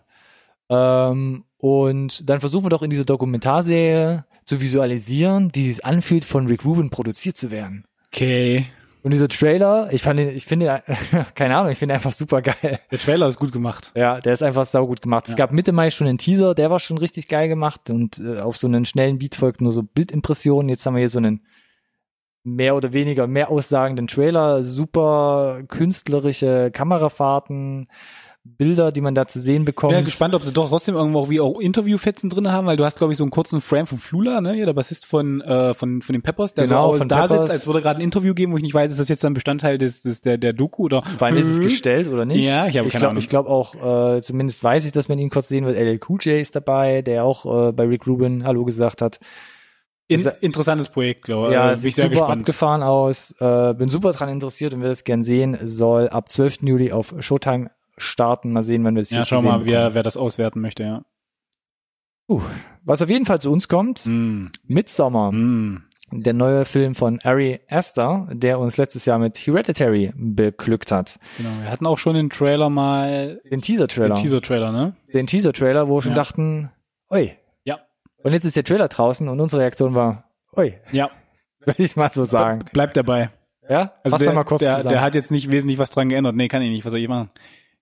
Ähm, und dann versuchen wir doch in dieser Dokumentarserie zu visualisieren, wie es sich anfühlt, von Rick Rubin produziert zu werden. Okay. Und dieser Trailer, ich fand ihn, ich finde, <laughs> keine Ahnung, ich finde einfach super geil. Der Trailer ist gut gemacht. Ja, der ist einfach saugut gemacht. Es Ja. gab Mitte Mai schon einen Teaser, der war schon richtig geil gemacht und äh, auf so einen schnellen Beat folgt nur so Bildimpressionen. Jetzt haben wir hier so einen mehr oder weniger mehr aussagenden Trailer, super künstlerische Kamerafahrten, Bilder, die man da zu sehen bekommt. Ich bin ja gespannt, ob sie doch trotzdem irgendwo auch wie auch Interviewfetzen drin haben, weil du hast, glaube ich, so einen kurzen Frame von Flula, ne, hier, der Bassist von, äh, von, von den Peppers, der Genau, so von da Peppers. sitzt, als würde er gerade ein Interview geben, wo ich nicht weiß, ist das jetzt ein Bestandteil des, des der, der Doku oder Vor allem ist es Äh? gestellt oder nicht? Ja, ich habe ich keine glaub, Ahnung. Ich glaube auch, äh, zumindest weiß ich, dass man ihn kurz sehen wird. LL Cool J ist dabei, der auch äh, bei Rick Rubin Hallo gesagt hat. In, interessantes Projekt, glaube ich. Ja, äh, es bin ich sieht super gespannt. abgefahren aus. Äh, bin super dran interessiert und will das gern sehen. Soll ab 12. Juli auf Showtime starten. Mal sehen, wann wir es Ja, hier schau zu sehen mal, wer, wer das auswerten möchte, ja. Uh, was auf jeden Fall zu uns kommt, Mm, Midsommar, mm. der neue Film von Ari Aster, der uns letztes Jahr mit Hereditary beglückt hat. Genau, wir hatten auch schon den Trailer mal, Den Teaser-Trailer. den Teaser-Trailer, ne? Den Teaser-Trailer, wo wir schon Ja. dachten, oi. Ja. Und jetzt ist der Trailer draußen und unsere Reaktion war, oi, Ja, <laughs> würde ich mal so sagen. bleibt dabei. Ja? Also Fass der, mal kurz der, zusammen. der hat jetzt nicht wesentlich was dran geändert. Nee, kann ich nicht. Was soll ich machen?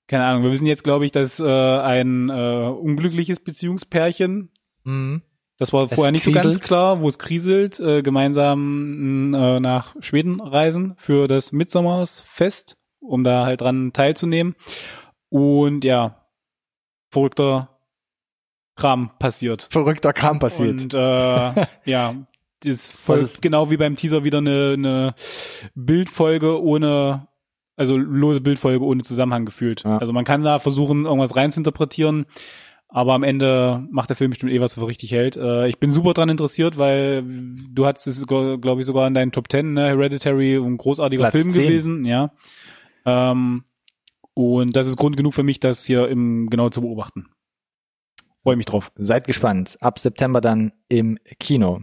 Keine Ahnung. Wir wissen jetzt, glaube ich, dass äh, ein äh, unglückliches Beziehungspärchen, Mhm. das war Es vorher nicht so ganz kriselt. klar, wo es kriselt, äh, gemeinsam äh, nach Schweden reisen für das Mitsommersfest, um da halt dran teilzunehmen. Und ja, verrückter Kram passiert. Verrückter Kram passiert. Und äh, ja, <laughs> das folgt ist- genau wie beim Teaser wieder eine, eine Bildfolge ohne, also lose Bildfolge ohne Zusammenhang gefühlt. Ja. Also man kann da versuchen, irgendwas rein zu interpretieren, aber am Ende macht der Film bestimmt eh, was er für richtig hält. Äh, ich bin super dran interessiert, weil du hattest es, glaube ich, sogar in deinen Top Ten, ne? Hereditary, ein großartiger Platz Film 10. gewesen, ja. Ähm, und das ist Grund genug für mich, das hier im genau zu beobachten. Freue mich drauf. Seid gespannt. Ab September dann im Kino.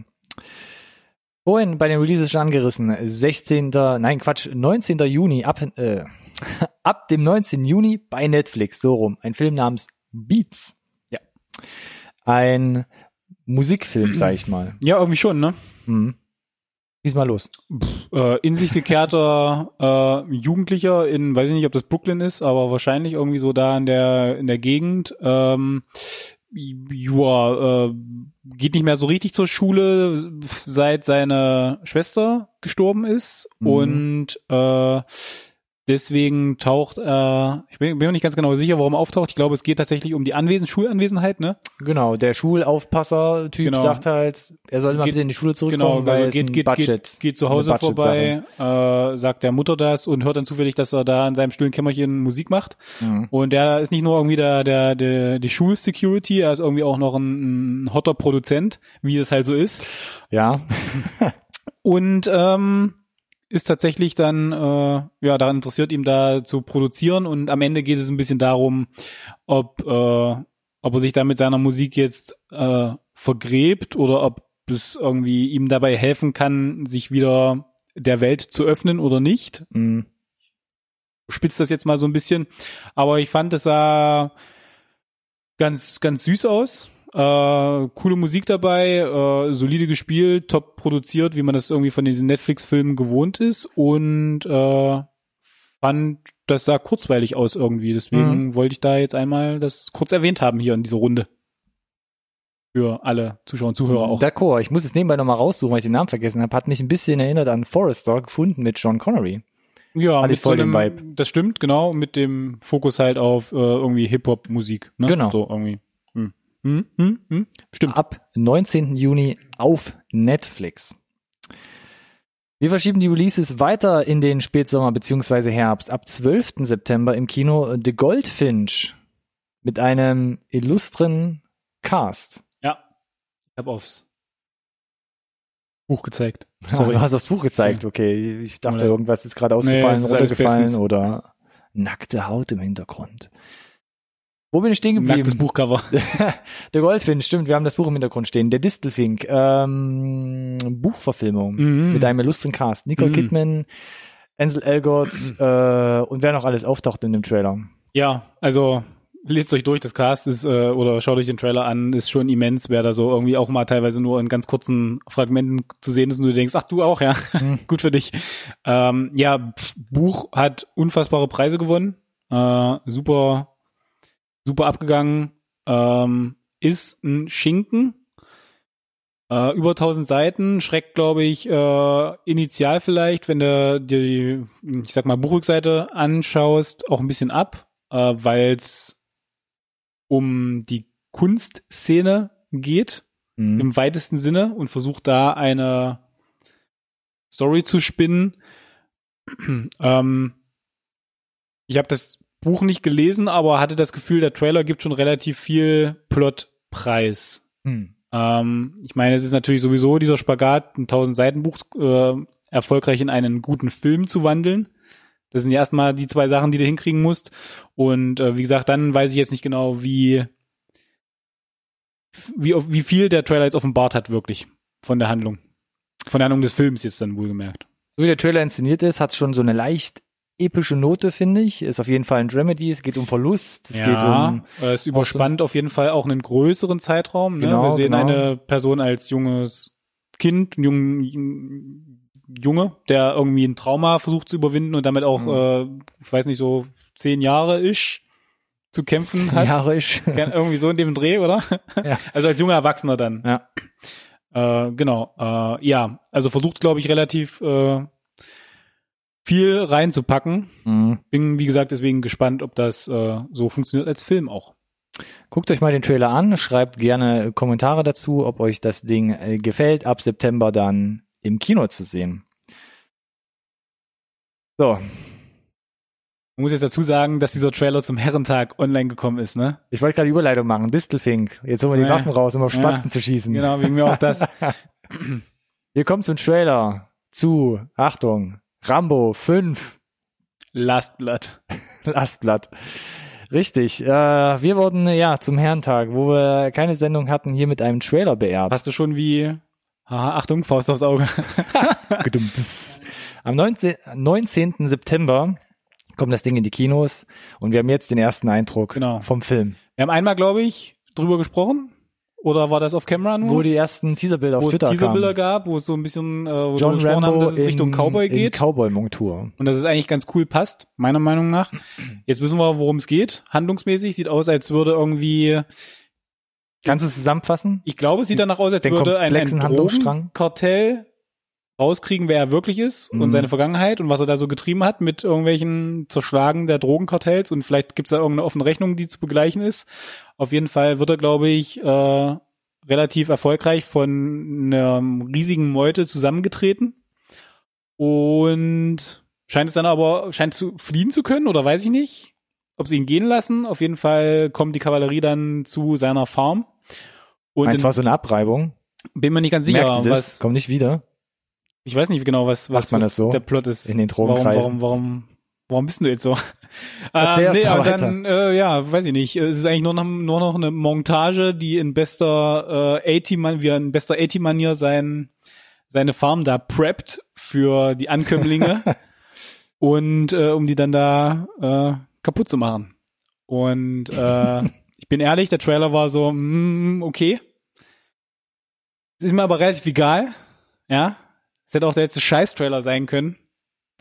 Vorhin bei den Releases schon angerissen. 16. Nein, Quatsch, 19. Juni ab, äh, <laughs> ab dem 19. Juni bei Netflix, so rum. Ein Film namens Beats. Ja. Ein Musikfilm, sag ich mal. <clears throat> Ja, irgendwie schon, ne? Mhm. Schieß mal los. Äh, in sich gekehrter <laughs> äh, Jugendlicher in, weiß ich nicht, ob das Brooklyn ist, aber wahrscheinlich irgendwie so da in der in der Gegend. Ähm, ja, äh, geht nicht mehr so richtig zur Schule, seit seine Schwester gestorben ist Mhm. und äh, deswegen taucht, äh, ich bin, bin mir nicht ganz genau sicher, warum er auftaucht. Ich glaube, es geht tatsächlich um die Anwesen, Schulanwesenheit, ne? Genau, der Schulaufpasser-Typ Genau. sagt halt, er soll mal Geht- bitte in die Schule zurückkommen, Genau, weil also es geht, ein geht, Budget, geht, geht zu Hause vorbei, äh, sagt der Mutter das und hört dann zufällig, dass er da in seinem stillen Kämmerchen Musik macht. Mhm. Und der ist nicht nur irgendwie der, der, der die Schulsecurity, er ist irgendwie auch noch ein, ein hotter Produzent, wie es halt so ist. Ja, Und ähm, ist tatsächlich dann äh, ja daran interessiert, ihm da zu produzieren. Und am Ende geht es ein bisschen darum, ob, äh, ob er sich da mit seiner Musik jetzt äh, vergräbt oder ob es irgendwie ihm dabei helfen kann, sich wieder der Welt zu öffnen oder nicht. mhm. Spitzt das jetzt mal so ein bisschen. Aber ich fand, es sah ganz, ganz süß aus. Äh, coole Musik dabei, äh, solide gespielt, top produziert, wie man das irgendwie von diesen Netflix-Filmen gewohnt ist. Und äh, fand, das sah kurzweilig aus irgendwie. Deswegen wollte ich da jetzt einmal das kurz erwähnt haben hier in dieser Runde. Für alle Zuschauer und Zuhörer auch. D'accord, ich muss es nebenbei nochmal raussuchen, weil ich den Namen vergessen habe. Hat mich ein bisschen erinnert an Forrester gefunden mit John Connery. ja, hatte mit voll so den einem, Vibe. das stimmt, genau, mit dem Fokus halt auf äh, irgendwie Hip-Hop-Musik. Ne? Genau. So irgendwie. Hm. Hm, hm. Stimmt. Ab 19. Juni auf Netflix. Wir verschieben die Releases weiter in den Spätsommer bzw. Herbst. Ab 12. September im Kino The Goldfinch mit einem illustren Cast. Ja. Ich habe aufs Buch gezeigt. <laughs> Sorry. Sorry. du hast das Buch gezeigt, okay. Ich dachte, Oder- irgendwas ist gerade ausgefallen, alles runtergefallen oder nackte Haut im Hintergrund. Wo bin ich stehen geblieben? Nacktes Buchcover. <laughs> Der Goldfinch, stimmt, wir haben das Buch im Hintergrund stehen. Der Distelfink, ähm, Buchverfilmung Mhm. mit einem illustren Cast. Nicole Mhm. Kidman, Ansel Elgort <clears throat> äh, und wer noch alles auftaucht in dem Trailer. Ja, also lest euch durch, das Cast ist, äh, oder schaut euch den Trailer an, ist schon immens, wer da so irgendwie auch mal teilweise nur in ganz kurzen Fragmenten zu sehen ist und du denkst, ach du auch, ja, Mhm. <laughs> gut für dich. Ähm, ja, Buch hat unfassbare Preise gewonnen, äh, super, super abgegangen, ähm, ist ein Schinken, äh, über 1000 Seiten, schreckt, glaube ich, äh, initial vielleicht, wenn du dir die, ich sag mal, Buchrückseite anschaust, auch ein bisschen ab, äh, weil es um die Kunstszene geht, Mhm. im weitesten Sinne, und versucht da eine Story zu spinnen. <clears throat> ähm, ich habe das Buch nicht gelesen, aber hatte das Gefühl, der Trailer gibt schon relativ viel Plotpreis. Hm. Ähm, ich meine, es ist natürlich sowieso dieser Spagat, ein 1000 Seiten Buch äh, erfolgreich in einen guten Film zu wandeln. Das sind ja erstmal die zwei Sachen, die du hinkriegen musst. Und äh, wie gesagt, dann weiß ich jetzt nicht genau, wie wie wie viel der Trailer jetzt offenbart hat wirklich von der Handlung, von der Handlung des Films jetzt dann wohlgemerkt. So wie der Trailer inszeniert ist, hat schon so eine leicht epische Note, finde ich. Ist auf jeden Fall ein Dramedy, es geht um Verlust, es geht um äh, es überspannt auf jeden Fall auch einen größeren Zeitraum. Ne? Genau, Wir sehen genau. eine Person als junges Kind, einen jungen Junge, der irgendwie ein Trauma versucht zu überwinden und damit auch, Mhm. äh, ich weiß nicht, so zehn Jahre ist zu kämpfen hat. Jahre ist. <laughs> Irgendwie so in dem Dreh, oder? Ja. <laughs> Also als junger Erwachsener dann. Ja. Äh, genau. Äh, ja, also versucht, glaube ich, relativ äh, viel reinzupacken. Mhm. Bin, wie gesagt, deswegen gespannt, ob das äh, so funktioniert als Film auch. Guckt euch mal den Trailer an, schreibt gerne Kommentare dazu, ob euch das Ding äh, gefällt. Ab September dann im Kino zu sehen. So, Man muss jetzt dazu sagen, dass dieser Trailer zum Herrentag online gekommen ist, ne? Ich wollte gerade Überleitung machen. Distelfink. Jetzt holen wir die Ja. Waffen raus, um auf Spatzen Ja. zu schießen. Genau, wegen mir auch das. <laughs> Wir kommen zum Trailer zu, Achtung, Rambo 5, Last Blood. Lastblatt. Richtig. Äh, wir wurden ja zum Herrentag, wo wir keine Sendung hatten, hier mit einem Trailer beehrt. Hast du schon wie, haha, Achtung, Faust aufs Auge. <laughs> Am 19. 19. September kommt das Ding in die Kinos und wir haben jetzt den ersten Eindruck Genau. vom Film, Wir haben einmal, glaube ich, drüber gesprochen. Oder war das auf Camera nur? wo die ersten Teaserbilder auf wo es Twitter Teaserbilder kamen. gab, wo es so ein bisschen, äh, wo John Rambo haben, dass es Richtung in, Cowboy in geht. Cowboy-Montur. und dass es eigentlich ganz cool passt, meiner Meinung nach. Jetzt wissen wir, worum es geht. Handlungsmäßig sieht aus, als würde irgendwie, Kannst du es zusammenfassen? ich glaube, es sieht danach aus, als Den würde ein, ein? Drogenkartell rauskriegen, wer er wirklich ist und Mhm. seine Vergangenheit und was er da so getrieben hat mit irgendwelchen Zerschlagen der Drogenkartells und vielleicht gibt's da irgendeine offene Rechnung, die zu begleichen ist. Auf jeden Fall wird er, glaube ich, äh, relativ erfolgreich von einer riesigen Meute zusammengetreten und scheint es dann aber, scheint zu fliehen zu können oder weiß ich nicht, ob sie ihn gehen lassen. Auf jeden Fall kommt die Kavallerie dann zu seiner Farm. Und Eins in, war so eine Abreibung. bin mir nicht ganz sicher, Merkt was, Kommt nicht wieder. ich weiß nicht genau, was, was, man was das so? der Plot ist. In den warum, Drogenkreisen. warum, warum, warum bist du jetzt so? <laughs> Erzähl erst nee, aber weiter. dann, äh, ja, weiß ich nicht. Es ist eigentlich nur noch, nur noch eine Montage, die in bester äh, 80 man wie er in bester 80 Manier sein seine Farm da preppt für die Ankömmlinge <laughs> und äh, um die dann da äh, kaputt zu machen. Und äh, <laughs> ich bin ehrlich, der Trailer war so, mm, okay. Ist mir aber relativ egal. Ja. Es hätte auch der letzte Scheiß-Trailer sein können.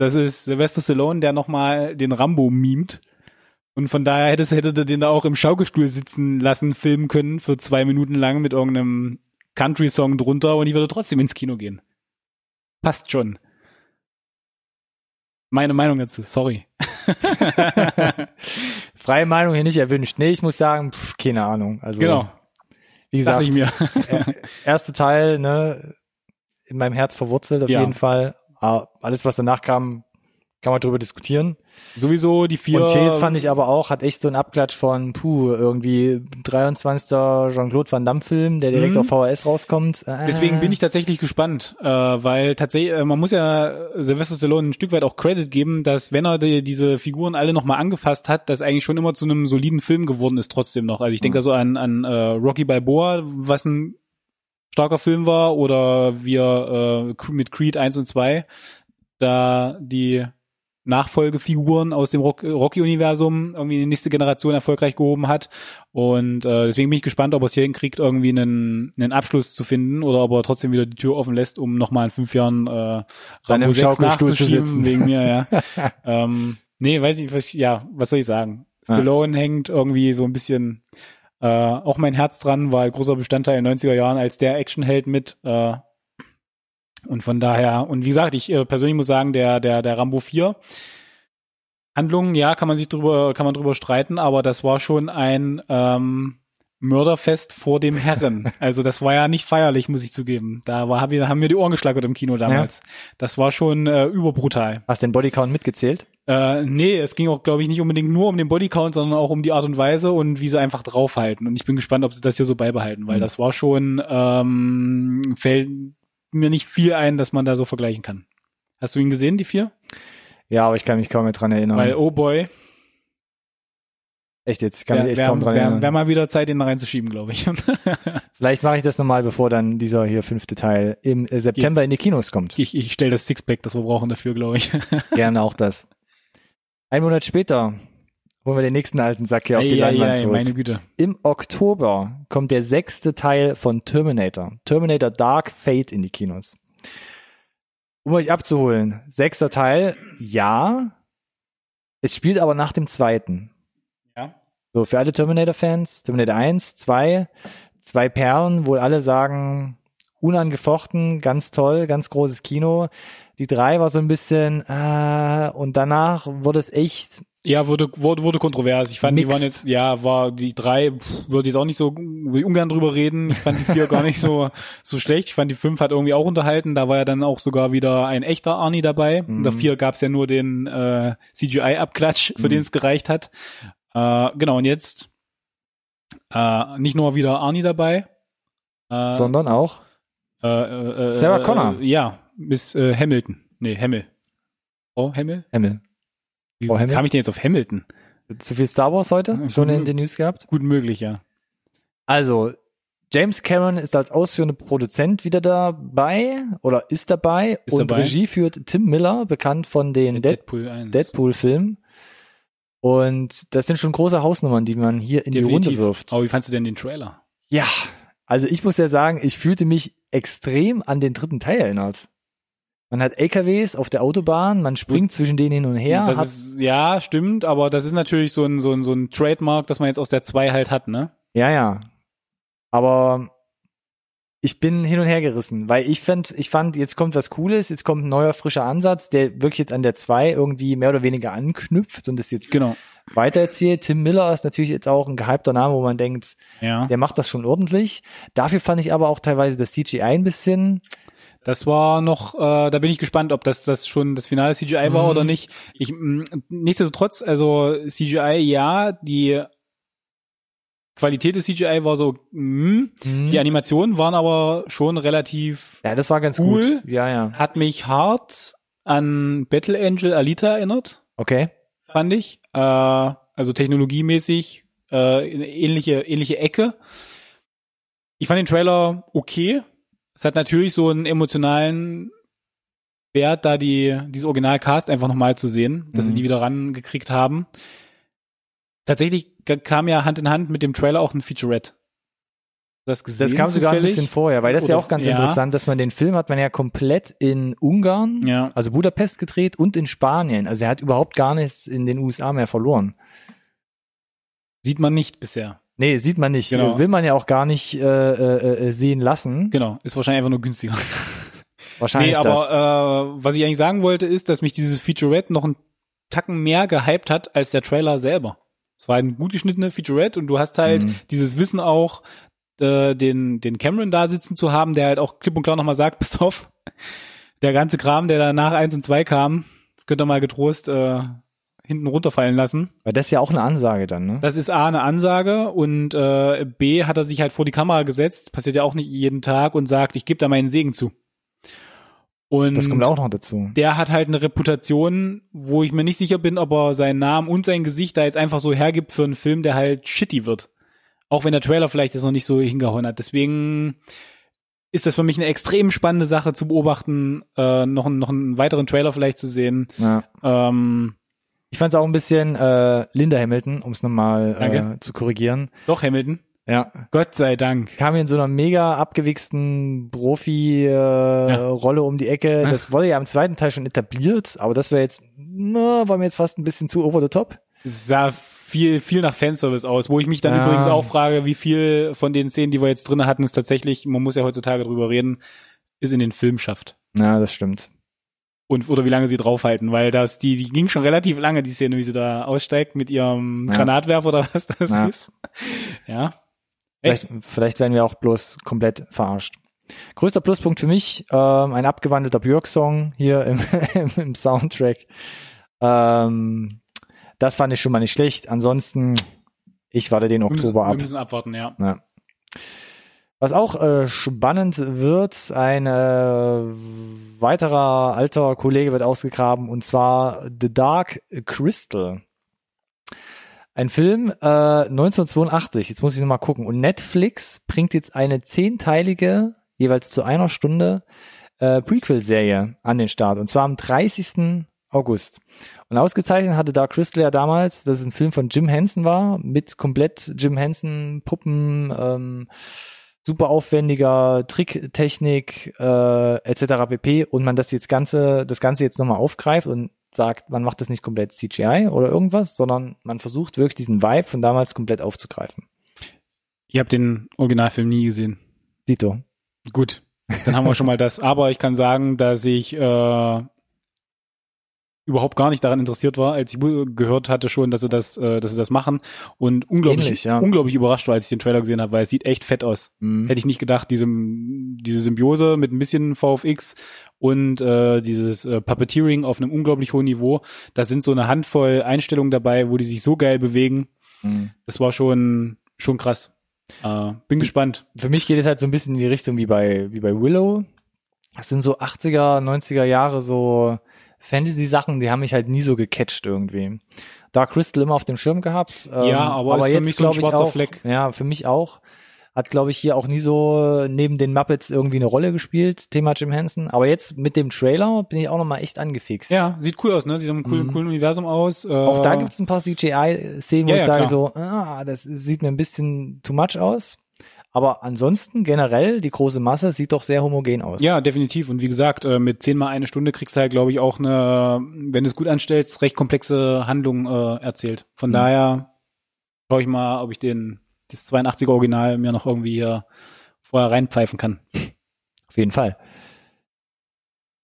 Das ist Sylvester Stallone, der nochmal den Rambo mimt. Und von daher hätte es, hätte er den da auch im Schaukelstuhl sitzen lassen, filmen können für zwei Minuten lang mit irgendeinem Country-Song drunter und ich würde trotzdem ins Kino gehen. Passt schon. Meine Meinung dazu, sorry. <laughs> Freie Meinung hier nicht erwünscht. Nee, ich muss sagen, pff, keine Ahnung. Also, genau, wie sag gesagt, ich mir. erste Teil, ne, in meinem Herz verwurzelt auf Ja. jeden Fall. Ah, alles, was danach kam, kann man drüber diskutieren. Sowieso die vier. Und Chase fand ich aber auch, hat echt so einen Abklatsch von, puh, irgendwie 23. Jean-Claude Van Damme Film, der direkt Mhm. auf VHS rauskommt. Äh, Deswegen bin ich tatsächlich gespannt, äh, weil tatsächlich, äh, man muss ja Sylvester Stallone ein Stück weit auch Credit geben, dass wenn er die, diese Figuren alle nochmal angefasst hat, das eigentlich schon immer zu einem soliden Film geworden ist trotzdem noch. Also ich denke Mhm. da so an, an äh, Rocky Balboa, was ein starker Film war, oder wir äh, mit Creed 1 und 2, da die Nachfolgefiguren aus dem Rock- Rocky-Universum irgendwie die nächste Generation erfolgreich gehoben hat. Und äh, deswegen bin ich gespannt, ob er es hier hinkriegt, irgendwie einen, einen Abschluss zu finden oder ob er trotzdem wieder die Tür offen lässt, um nochmal in fünf Jahren äh, Rambo 6 Schaukelstuhl zu nachzuschieben wegen mir, ja. <laughs> ähm, nee, weiß ich, was, ja, was soll ich sagen? Ja. Stallone hängt irgendwie so ein bisschen äh, auch mein Herz dran, war ein großer Bestandteil in den 90er Jahren als der Actionheld mit. Äh, und von daher, und wie gesagt, ich äh, persönlich muss sagen, der, der, der Rambo 4, Handlungen, ja, kann man sich drüber, kann man drüber streiten, aber das war schon ein ähm, Mörderfest vor dem Herren. <laughs> Also das war ja nicht feierlich, muss ich zugeben. Da war, haben mir die Ohren geschlackert im Kino damals. Das war schon äh, überbrutal. Hast du den Bodycount mitgezählt? Äh, nee, es ging auch, glaube ich, nicht unbedingt nur um den Bodycount, sondern auch um die Art und Weise und wie sie einfach draufhalten. Und ich bin gespannt, ob sie das hier so beibehalten, weil Mhm. das war schon, ähm, fällt mir nicht viel ein, dass man da so vergleichen kann. Hast du ihn gesehen, die vier? Ja, aber ich kann mich kaum mehr dran erinnern. Weil, oh boy, echt jetzt, ich kann wäre mich echt kaum dran erinnern. wär mal wieder Zeit, den da reinzuschieben, glaube ich. <laughs> Vielleicht mache ich das nochmal, bevor dann dieser hier fünfte Teil im äh, September in die Kinos kommt. ich ich stelle das Sixpack, das wir brauchen dafür, glaube ich. Gerne auch das. Ein Monat später holen wir den nächsten alten Sack hier auf die Ei, ei, Leinwand ei, zurück. meine Güte. Im Oktober kommt der sechste Teil von Terminator. Terminator Dark Fate in die Kinos. Um euch abzuholen, sechster Teil, ja. Es spielt aber nach dem zweiten. Ja. So, für alle Terminator-Fans, Terminator 1, 2, zwei Perlen, wohl alle sagen, unangefochten, ganz toll, ganz großes Kino. Die drei war so ein bisschen, äh, und danach wurde es echt Ja, wurde, wurde, wurde kontrovers. Ich fand, Mixed. die waren jetzt, ja, war die drei, pff, würde ich jetzt auch nicht so ungern drüber reden. Ich fand die vier gar nicht so, <laughs> so schlecht. Ich fand die fünf hat irgendwie auch unterhalten. Da war ja dann auch sogar wieder ein echter Arnie dabei. In der vier gab's ja nur den äh, CGI-Abklatsch, für den es gereicht hat. Äh, genau, und jetzt äh, nicht nur wieder Arnie dabei, äh, Sondern auch äh, äh, äh, Sarah Connor. Äh, ja, Miss äh, Hamilton. Nee, Hemmel. Oh, Hemmel? Hemmel. Wie Frau Hemmel? kam ich denn jetzt auf Hamilton? Zu viel Star Wars heute? Schon in den News gehabt? Gut möglich, ja. Also, James Cameron ist als ausführender Produzent wieder dabei oder ist dabei Ist und dabei. Regie führt Tim Miller, bekannt von den Dead Deadpool 1. Deadpool-Filmen. Und das sind schon große Hausnummern, die man hier in die Definitiv. Runde wirft. Aber wie fandst du denn den Trailer? Ja, also ich muss ja sagen, ich fühlte mich extrem an den dritten Teil erinnert. Man hat LKWs auf der Autobahn, man springt zwischen denen hin und her. das ist, ja, stimmt, aber das ist natürlich so ein, so ein, so ein Trademark, das man jetzt aus der 2 halt hat, ne? ja, ja. Aber ich bin hin und her gerissen, weil ich fand, ich fand, jetzt kommt was Cooles, jetzt kommt ein neuer frischer Ansatz, der wirklich jetzt an der 2 irgendwie mehr oder weniger anknüpft und das jetzt Genau. weitererzählt. Tim Miller ist natürlich jetzt auch ein gehypter Name, wo man denkt, Ja. der macht das schon ordentlich. Dafür fand ich aber auch teilweise das CGI ein bisschen, Das war noch, äh, da bin ich gespannt, ob das, das schon das finale CGI war Mhm. oder nicht. Ich, mh, nichtsdestotrotz, also CGI, ja, die Qualität des CGI war so, mh, Mhm. die Animationen waren aber schon relativ, ja, das war ganz Cool. gut. Ja, ja. hat mich hart an Battle Angel Alita erinnert. Okay. fand ich. Äh, also technologiemäßig äh, ähnliche, ähnliche Ecke. Ich fand den Trailer okay. Es hat natürlich so einen emotionalen Wert, da die dieses Originalcast einfach nochmal zu sehen, dass sie Mhm. die wieder rangekriegt haben. Tatsächlich kam ja Hand in Hand mit dem Trailer auch ein Featurette. Das, gesehen, Das kam sogar ein zufällig? bisschen vorher, weil das ist ja Oder- auch ganz ja. interessant, dass man den Film hat man ja komplett in Ungarn, Ja. also Budapest gedreht und in Spanien. Also er hat überhaupt gar nichts in den USA mehr verloren. Sieht man nicht bisher. Nee, sieht man nicht. Genau. Will man ja auch gar nicht äh, äh, äh, sehen lassen. Genau. Ist wahrscheinlich einfach nur günstiger. <laughs> Wahrscheinlich nee, das. aber äh, was ich eigentlich sagen wollte, ist, dass mich dieses Featurette noch einen Tacken mehr gehypt hat als der Trailer selber. Es war ein gut geschnittener Featurette und du hast halt Mhm. dieses Wissen auch, äh, den, den Cameron da sitzen zu haben, der halt auch klipp und klar nochmal sagt, <laughs> pass auf, der ganze Kram, der da nach eins und zwei kam, das könnt ihr mal getrost äh, hinten runterfallen lassen. Weil das ist ja auch eine Ansage dann, ne? Das ist A, eine Ansage und äh, B, hat er sich halt vor die Kamera gesetzt, passiert ja auch nicht jeden Tag und sagt, ich gebe da meinen Segen zu. Und Das kommt auch noch dazu. der hat halt eine Reputation, wo ich mir nicht sicher bin, ob er seinen Namen und sein Gesicht da jetzt einfach so hergibt für einen Film, der halt shitty wird. Auch wenn der Trailer vielleicht jetzt noch nicht so hingehauen hat. Deswegen ist das für mich eine extrem spannende Sache zu beobachten, äh, noch, einen- noch einen weiteren Trailer vielleicht zu sehen. Ja. Ähm, Ich fand es auch ein bisschen äh, Linda Hamilton, um es nochmal äh, zu korrigieren. doch, Hamilton. Ja, Gott sei Dank. kam hier in so einer mega abgewichsten Profi-Rolle äh, Rolle um die Ecke. Das wurde ja im zweiten Teil schon etabliert, aber das wäre jetzt, na, war mir jetzt fast ein bisschen zu over the top. Es sah viel, viel nach Fanservice aus, wo ich mich dann Ja. übrigens auch frage, wie viel von den Szenen, die wir jetzt drinne hatten, es tatsächlich, man muss ja heutzutage drüber reden, ist in den Film schafft. Ja, das stimmt. Und oder wie lange sie draufhalten, weil das die die ging schon relativ lange die Szene, wie sie da aussteigt mit ihrem Ja. Granatwerfer oder was das Ja. ist. Ja. Vielleicht, vielleicht werden wir auch bloß komplett verarscht. Größter Pluspunkt für mich, ähm, ein abgewandelter Björk-Song hier im, <laughs> im Soundtrack. Ähm, das fand ich schon mal nicht schlecht. Ansonsten, ich warte den Wir müssen, Oktober wir ab. müssen abwarten, ja. Ja. Was auch äh, spannend wird, ein äh, weiterer alter Kollege wird ausgegraben und zwar The Dark Crystal. Ein Film äh, 1982, jetzt muss ich nochmal gucken. Und Netflix bringt jetzt eine zehnteilige, jeweils zu einer Stunde, äh, Prequel-Serie an den Start. Und zwar am 30. August. Und ausgezeichnet hatte Dark Crystal ja damals, dass es ein Film von Jim Henson war, mit komplett Jim Henson Puppen, ähm, super aufwendiger Tricktechnik äh, etc. pp. Und man das jetzt ganze, das Ganze jetzt nochmal aufgreift und sagt, man macht das nicht komplett CGI oder irgendwas, sondern man versucht wirklich diesen Vibe von damals komplett aufzugreifen. Ihr habt den Originalfilm nie gesehen. Dito. Gut. Dann haben wir schon mal das. Aber ich kann sagen, dass ich äh, überhaupt gar nicht daran interessiert war, als ich gehört hatte schon, dass sie das, äh, dass sie das machen und unglaublich, Ähnlich, ja. unglaublich überrascht war, als ich den Trailer gesehen habe, weil es sieht echt fett aus. Mhm. Hätte ich nicht gedacht, diese, diese Symbiose mit ein bisschen VFX und äh, dieses äh, Puppeteering auf einem unglaublich hohen Niveau, da sind so eine Handvoll Einstellungen dabei, wo die sich so geil bewegen. Mhm. Das war schon schon krass. Äh, bin gespannt. Für mich geht es halt so ein bisschen in die Richtung wie bei, wie bei Willow. Das sind so 80er, 90er Jahre so Fantasy-Sachen, die haben mich halt nie so gecatcht irgendwie. Dark Crystal immer auf dem Schirm gehabt. ähm, Ja, aber ist für jetzt mich so ein ich schwarzer auch, Fleck. Ja, für mich auch. Hat, glaube ich, hier auch nie so neben den Muppets irgendwie eine Rolle gespielt, Thema Jim Henson. Aber jetzt mit dem Trailer bin ich auch nochmal echt angefixt. Ja, sieht cool aus, ne? Sieht nach einem coolen, Mhm. coolen Universum aus. Äh, Auch da gibt's ein paar CGI-Szenen, wo Ja, ich ja, sage klar. so, ah, das sieht mir ein bisschen too much aus. Aber ansonsten generell, die große Masse sieht doch sehr homogen aus. Ja, definitiv. Und wie gesagt, äh, mit zehnmal eine Stunde kriegst du halt, glaube ich, auch eine, wenn du es gut anstellst, recht komplexe Handlung äh, erzählt. Von Mhm. daher schaue ich mal, ob ich den das 82er Original mir noch irgendwie hier vorher reinpfeifen kann. Auf jeden Fall.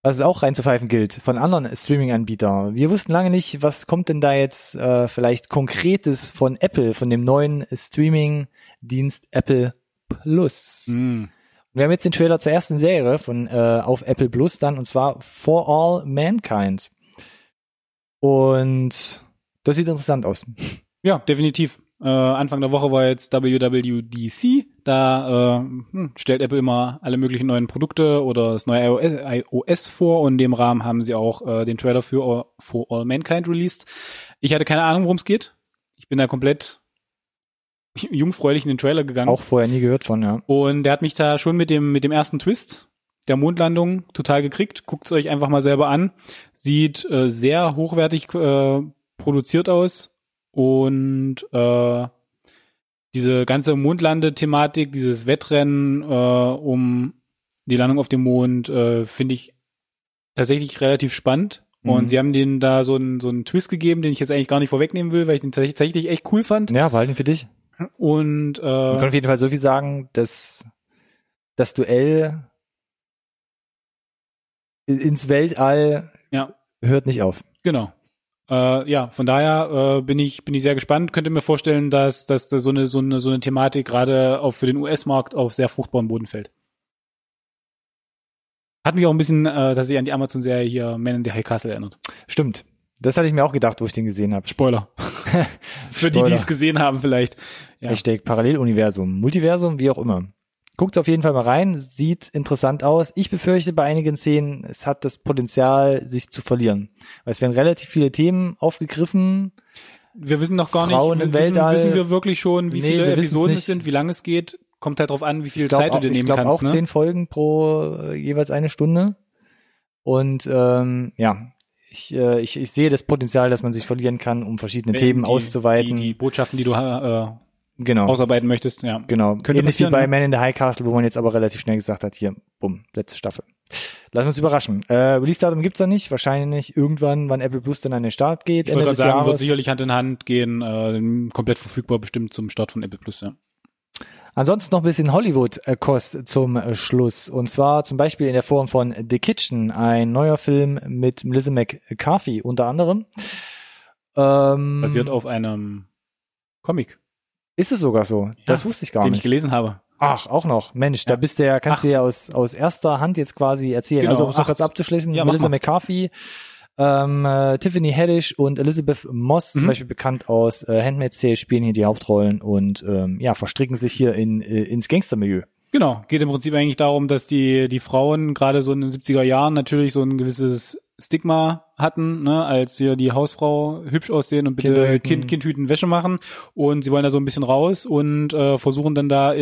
Was es auch reinzupfeifen gilt von anderen Streaming-Anbietern. Wir wussten lange nicht, was kommt denn da jetzt äh, vielleicht Konkretes von Apple, von dem neuen Streaming-Dienst Apple Plus. Mhm. Wir haben jetzt den Trailer zur ersten Serie von äh, auf Apple Plus dann und zwar For All Mankind. Und das sieht interessant aus. Ja, definitiv. Äh, Anfang der Woche war jetzt WWDC. Da äh, hm, stellt Apple immer alle möglichen neuen Produkte oder das neue iOS, iOS vor und in dem Rahmen haben sie auch äh, den Trailer für All, For All Mankind released. Ich hatte keine Ahnung, worum es geht. Ich bin da komplett jungfräulich in den Trailer gegangen. Auch vorher nie gehört von, ja. Und der hat mich da schon mit dem, mit dem ersten Twist der Mondlandung total gekriegt. Guckt's euch einfach mal selber an. Sieht äh, sehr hochwertig äh, produziert aus. Und äh, diese ganze Mondlande-Thematik, dieses Wettrennen äh, um die Landung auf dem Mond, äh, finde ich tatsächlich relativ spannend. Und Mhm. sie haben denen da so einen, so einen Twist gegeben, den ich jetzt eigentlich gar nicht vorwegnehmen will, weil ich den tatsächlich echt cool fand. Ja, behalten für dich. Und Wir können äh, auf jeden Fall so viel sagen, dass das Duell ins Weltall Ja. hört nicht auf. Genau. Äh, ja, von daher äh, bin ich bin ich sehr gespannt. Könnte mir vorstellen, dass dass da so eine so eine so eine Thematik gerade auch für den US-Markt auf sehr fruchtbaren Boden fällt. Hat mich auch ein bisschen, äh, dass ich an die Amazon-Serie hier Man in the High Castle erinnert. Stimmt. Das hatte ich mir auch gedacht, wo ich den gesehen habe. Spoiler. <laughs> für die, die es gesehen haben vielleicht. Ja. Hashtag Paralleluniversum, Multiversum, wie auch immer. Guckt auf jeden Fall mal rein, sieht interessant aus. Ich befürchte bei einigen Szenen, es hat das Potenzial, sich zu verlieren. Weil es werden relativ viele Themen aufgegriffen. Wir wissen noch gar Frauen nicht, im wissen, Weltall. wissen wir wirklich schon, wie Nee, viele Episoden es sind, wie lange es geht. Kommt halt drauf an, wie viel Ich glaube Zeit du dir ich nehmen glaub kannst. auch ne? zehn Folgen pro äh, jeweils eine Stunde. Und ähm, ja, ich, äh, ich, ich sehe das Potenzial, dass man sich verlieren kann, um verschiedene Themen die, auszuweiten. Die, die Botschaften, die du äh, genau. ausarbeiten möchtest, ja. Genau. Könnte Ähnlich wie bei ne? Man in the High Castle, wo man jetzt aber relativ schnell gesagt hat, hier, bumm, letzte Staffel. Lassen wir uns überraschen. Äh, Release-Datum gibt's da nicht. Wahrscheinlich irgendwann, wann Apple Plus dann an den Start geht, Ich wollte gerade sagen, wird Jahres. sicherlich Hand in Hand gehen, äh, komplett verfügbar bestimmt zum Start von Apple Plus, ja. Ansonsten noch ein bisschen Hollywood-Kost zum äh, Schluss. Und zwar zum Beispiel in der Form von The Kitchen, ein neuer Film mit Melissa McCarthy unter anderem. Ähm, Basiert auf einem Comic, Ist es sogar so? Das wusste ich gar den nicht. ich gelesen habe. Ach, auch noch. Mensch, da Ja. bist du ja, kannst du Acht. ja aus, aus erster Hand jetzt quasi erzählen. Genau, also um es noch acht. kurz abzuschließen, Ja, Melissa. McCarthy, ähm, äh, Tiffany Haddish und Elizabeth Moss, zum Mhm. Beispiel bekannt aus äh, Handmaid's Tale, spielen hier die Hauptrollen und ähm, ja, verstricken sich hier in, äh, ins Gangstermilieu. Genau, geht im Prinzip eigentlich darum, dass die, die Frauen gerade so in den 70er Jahren natürlich so ein gewisses Stigma hatten, ne, als hier die Hausfrau hübsch aussehen und bitte Kinder hüten. kind, kind hüten, Wäsche machen und sie wollen da so ein bisschen raus und äh, versuchen dann da äh,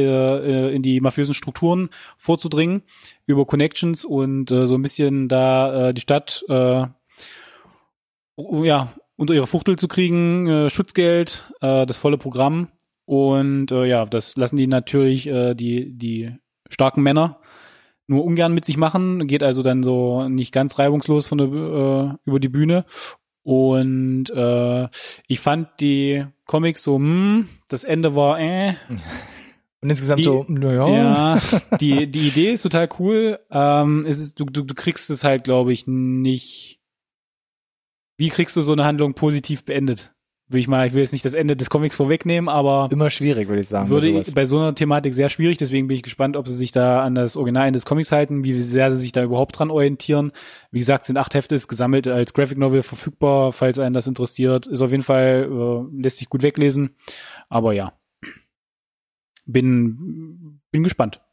äh, in die mafiösen Strukturen vorzudringen über Connections und äh, so ein bisschen da äh, die Stadt äh, ja unter ihre Fuchtel zu kriegen, äh, Schutzgeld, äh, das volle Programm und äh, ja, das lassen die natürlich äh, die die starken Männer nur ungern mit sich machen, geht also dann so nicht ganz reibungslos von der äh, über die Bühne. Und äh, ich fand die Comics so, hm, das Ende war äh, <laughs> Und insgesamt Die- so, naja, ja, die, die Idee ist total cool. Ähm, es ist, du, du, du kriegst es halt, glaube ich, nicht Wie kriegst du so eine Handlung positiv beendet? Will ich mal, ich will jetzt nicht das Ende des Comics vorwegnehmen, aber Immer schwierig, würde ich sagen. würde bei bei so einer Thematik sehr schwierig, deswegen bin ich gespannt, ob sie sich da an das Original des Comics halten, wie sehr sie sich da überhaupt dran orientieren. Wie gesagt, sind acht Hefte, ist gesammelt als Graphic Novel verfügbar, falls einen das interessiert. Ist auf jeden Fall, äh, lässt sich gut weglesen. Aber ja. Bin, bin gespannt.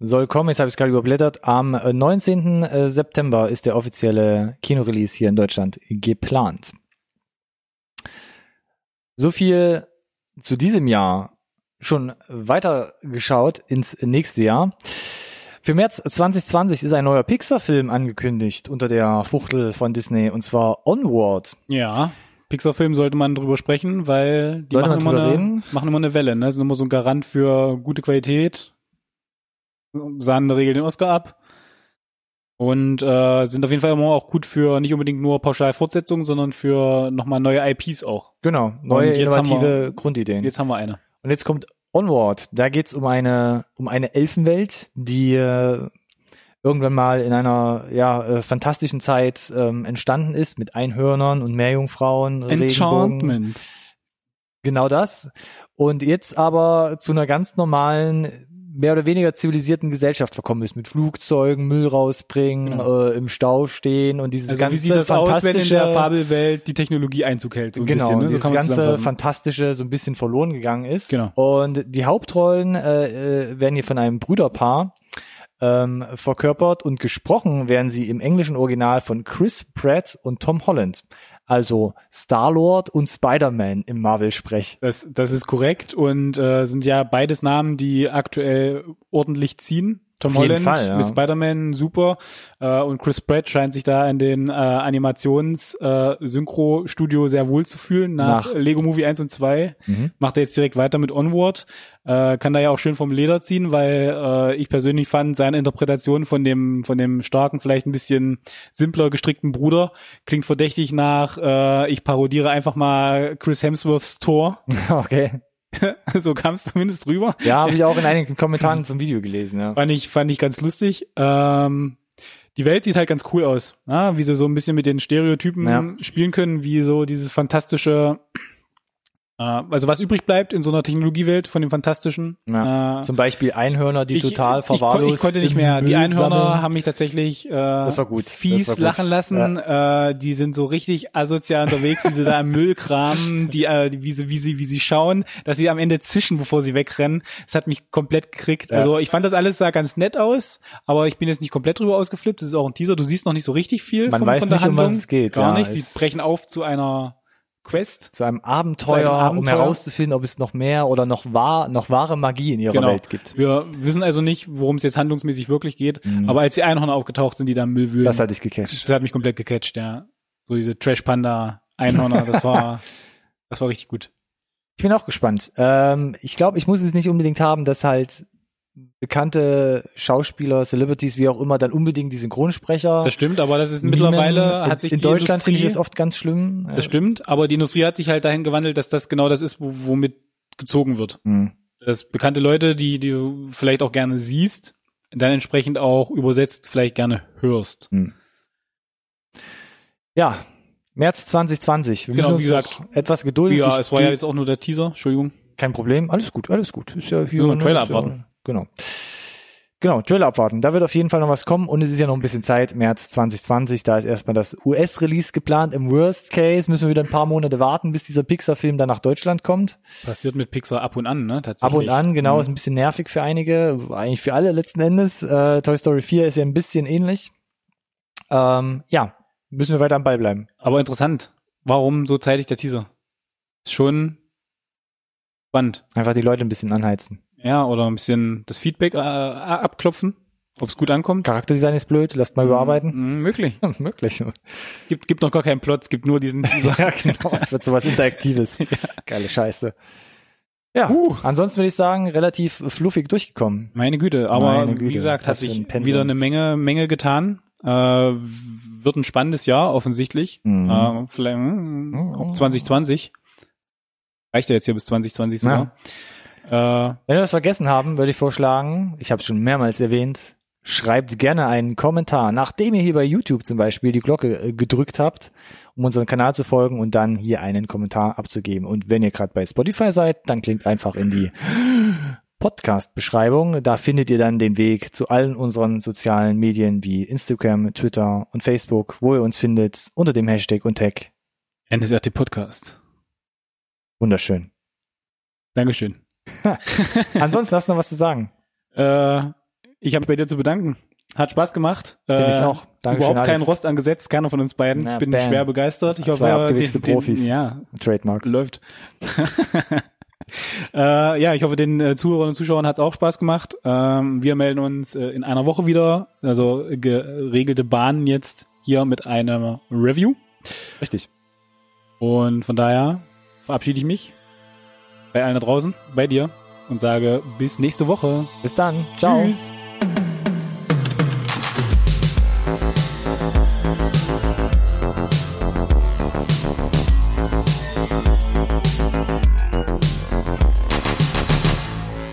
Soll kommen, jetzt habe ich es gerade überblättert. Am äh, 19. äh, September ist der offizielle Kinorelease hier in Deutschland geplant. So viel zu diesem Jahr. Schon weiter geschaut ins nächste Jahr. Für März 2020 ist ein neuer Pixar-Film angekündigt unter der Fuchtel von Disney und zwar Onward. Ja. Pixar-Film sollte man drüber sprechen, weil die machen immer, eine, machen immer eine Welle, ne? Sind immer so ein Garant für gute Qualität. Sahen in der Regel den Oscar ab. Und äh, sind auf jeden Fall immer auch gut für nicht unbedingt nur pauschal Fortsetzungen, sondern für nochmal neue IPs auch. Genau, neue innovative Grundideen. Jetzt haben wir eine. Und jetzt kommt Onward. Da geht's um eine um eine Elfenwelt, die äh, irgendwann mal in einer ja äh, fantastischen Zeit ähm, entstanden ist mit Einhörnern und Meerjungfrauen. Enchantment. Genau das. Und jetzt aber zu einer ganz normalen mehr oder weniger zivilisierten Gesellschaft verkommen ist, mit Flugzeugen, Müll rausbringen, Genau. äh, im Stau stehen und dieses Also ganze wie sieht das aus, wenn in fantastische der Fabelwelt die Technologie Einzug hält? So ein genau, bisschen, ne? so dieses ganze. Fantastische so ein bisschen verloren gegangen ist. Genau. Und die Hauptrollen äh, äh, werden hier von einem Brüderpaar ähm, verkörpert und gesprochen werden sie im englischen Original von Chris Pratt und Tom Holland. Also Star-Lord und Spider-Man im Marvel-Sprech. Das, das ist korrekt und äh, sind ja beides Namen, die aktuell ordentlich ziehen. Tom Auf Holland Fall, ja. mit Spider-Man super äh, und Chris Pratt scheint sich da in den äh, Animations-Synchro-Studio sehr wohl zu fühlen. Nach, Nach- Lego Movie 1 und 2 Mhm. macht er jetzt direkt weiter mit Onward. Äh, kann da ja auch schön vom Leder ziehen, weil äh, ich persönlich fand seine Interpretation von dem von dem starken, vielleicht ein bisschen simpler gestrickten Bruder klingt verdächtig nach. Äh, ich parodiere einfach mal Chris Hemsworths Tor. <laughs> Okay. <laughs> so kam es zumindest rüber. Ja, habe ich auch in einigen Kommentaren zum Video gelesen. Ja. Fand ich, fand ich ganz lustig. Ähm, die Welt sieht halt ganz cool aus, ja? wie sie so ein bisschen mit den Stereotypen Ja. spielen können, wie so dieses fantastische, also was übrig bleibt in so einer Technologiewelt von dem Fantastischen. Ja. Äh, Zum Beispiel Einhörner, die ich, total ich, verwahrlost ich konnte nicht mehr. Die Einhörner sammeln. haben mich tatsächlich äh, das war gut. fies war gut. lachen lassen. Äh, die sind so richtig asozial unterwegs, wie sie da im Müll kramen, die, äh, wie, sie, wie, sie, wie sie schauen, dass sie am Ende zischen, bevor sie wegrennen. Das hat mich komplett gekriegt. Ja. Also ich fand das alles sah ganz nett aus, aber ich bin jetzt nicht komplett drüber ausgeflippt. Das ist auch ein Teaser. Du siehst noch nicht so richtig viel Man von, weiß von der nicht, um Handlung. was es geht, Gar ja. nicht. Sie brechen auf zu einer Quest. zu einem Abenteuer, Zu einem um Abenteuer. herauszufinden, ob es noch mehr oder noch wahr, noch wahre Magie in ihrer Genau. Welt gibt. Wir wissen also nicht, worum es jetzt handlungsmäßig wirklich geht. Aber als die Einhörner aufgetaucht sind, die da Müll wühlen, Mhm. Das hat dich gecatcht. Das hat mich komplett gecatcht, ja. So diese Trash-Panda-Einhörner, das war, <laughs> das war richtig gut. Ich bin auch gespannt. Ähm, ich glaube, ich muss es nicht unbedingt haben, dass halt bekannte Schauspieler, Celebrities, wie auch immer, dann unbedingt die Synchronsprecher. Das stimmt, aber das ist mimen. mittlerweile in, hat sich in die Deutschland finde ich das oft ganz schlimm. das stimmt, aber die Industrie hat sich halt dahin gewandelt, dass das genau das ist, wo, womit gezogen wird. Hm. Dass bekannte Leute, die, die du vielleicht auch gerne siehst, dann entsprechend auch übersetzt vielleicht gerne hörst. Ja, März 2020. Wir Genau, müssen uns wie gesagt. etwas gedulden. Ja, es war ja jetzt auch nur der Teaser, Entschuldigung. kein Problem. Alles gut, alles gut. Ist ja hier Nur ne, Trailer abwarten. Genau. Genau, Trailer abwarten. Da wird auf jeden Fall noch was kommen und es ist ja noch ein bisschen Zeit. März 2020, da ist erstmal das US-Release geplant. Im Worst Case müssen wir wieder ein paar Monate warten, bis dieser Pixar-Film dann nach Deutschland kommt. Passiert mit Pixar ab und an, ne? Ab Tatsächlich. und an, genau, Mhm. ist ein bisschen nervig für einige, eigentlich für alle letzten Endes. Äh, Toy Story 4 ist ja ein bisschen ähnlich. Ähm, ja, müssen wir weiter am Ball bleiben. Aber interessant. Warum so zeitig der Teaser? Ist schon spannend. Einfach die Leute ein bisschen anheizen. Ja, oder ein bisschen das Feedback äh, abklopfen, ob es gut ankommt. Charakterdesign ist blöd, lasst mal überarbeiten. Mhm, möglich. Ja, <laughs> möglich. Gibt, gibt noch gar keinen Plot, es gibt nur diesen <laughs> ja, genau. Es wird sowas Interaktives. <laughs> Geile Scheiße. Ja, Uh. ansonsten würde ich sagen, relativ fluffig durchgekommen. Meine Güte, aber Meine Güte, wie gesagt, hat sich ein wieder eine Menge, Menge getan. Äh, wird ein spannendes Jahr, offensichtlich. Mhm. Äh, vielleicht hm, ob 2020. Reicht ja jetzt hier bis 2020 sogar. Äh, Wenn wir das vergessen haben, würde ich vorschlagen, ich habe es schon mehrmals erwähnt, schreibt gerne einen Kommentar, nachdem ihr hier bei YouTube zum Beispiel die Glocke äh, gedrückt habt, um unseren Kanal zu folgen und dann hier einen Kommentar abzugeben. Und wenn ihr gerade bei Spotify seid, dann klingt einfach in die Podcast-Beschreibung. Da findet ihr dann den Weg zu allen unseren sozialen Medien wie Instagram, Twitter und Facebook, wo ihr uns findet unter dem Hashtag und Tag. NSRT Podcast. Wunderschön. Dankeschön. <laughs> Ansonsten hast du noch was zu sagen. Äh, ich habe bei dir zu bedanken. Hat Spaß gemacht. Finde ich Äh, auch. Dankeschön, Überhaupt kein Alex. Rost angesetzt, keiner von uns beiden. Na, ich bin bam. schwer begeistert. Ich Zwei hoffe, den, den, Profis. Ja, Trademark. läuft. <laughs> äh, ja, ich hoffe, den äh, Zuhörern und Zuschauern hat es auch Spaß gemacht. Ähm, wir melden uns äh, in einer Woche wieder, also geregelte Bahnen jetzt hier mit einem Review. Richtig. Und von daher verabschiede ich mich bei allen da draußen, bei dir und sage bis nächste Woche. Bis dann. Ciao. Tschüss.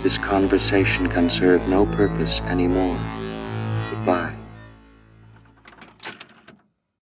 This conversation can serve no purpose anymore. Goodbye.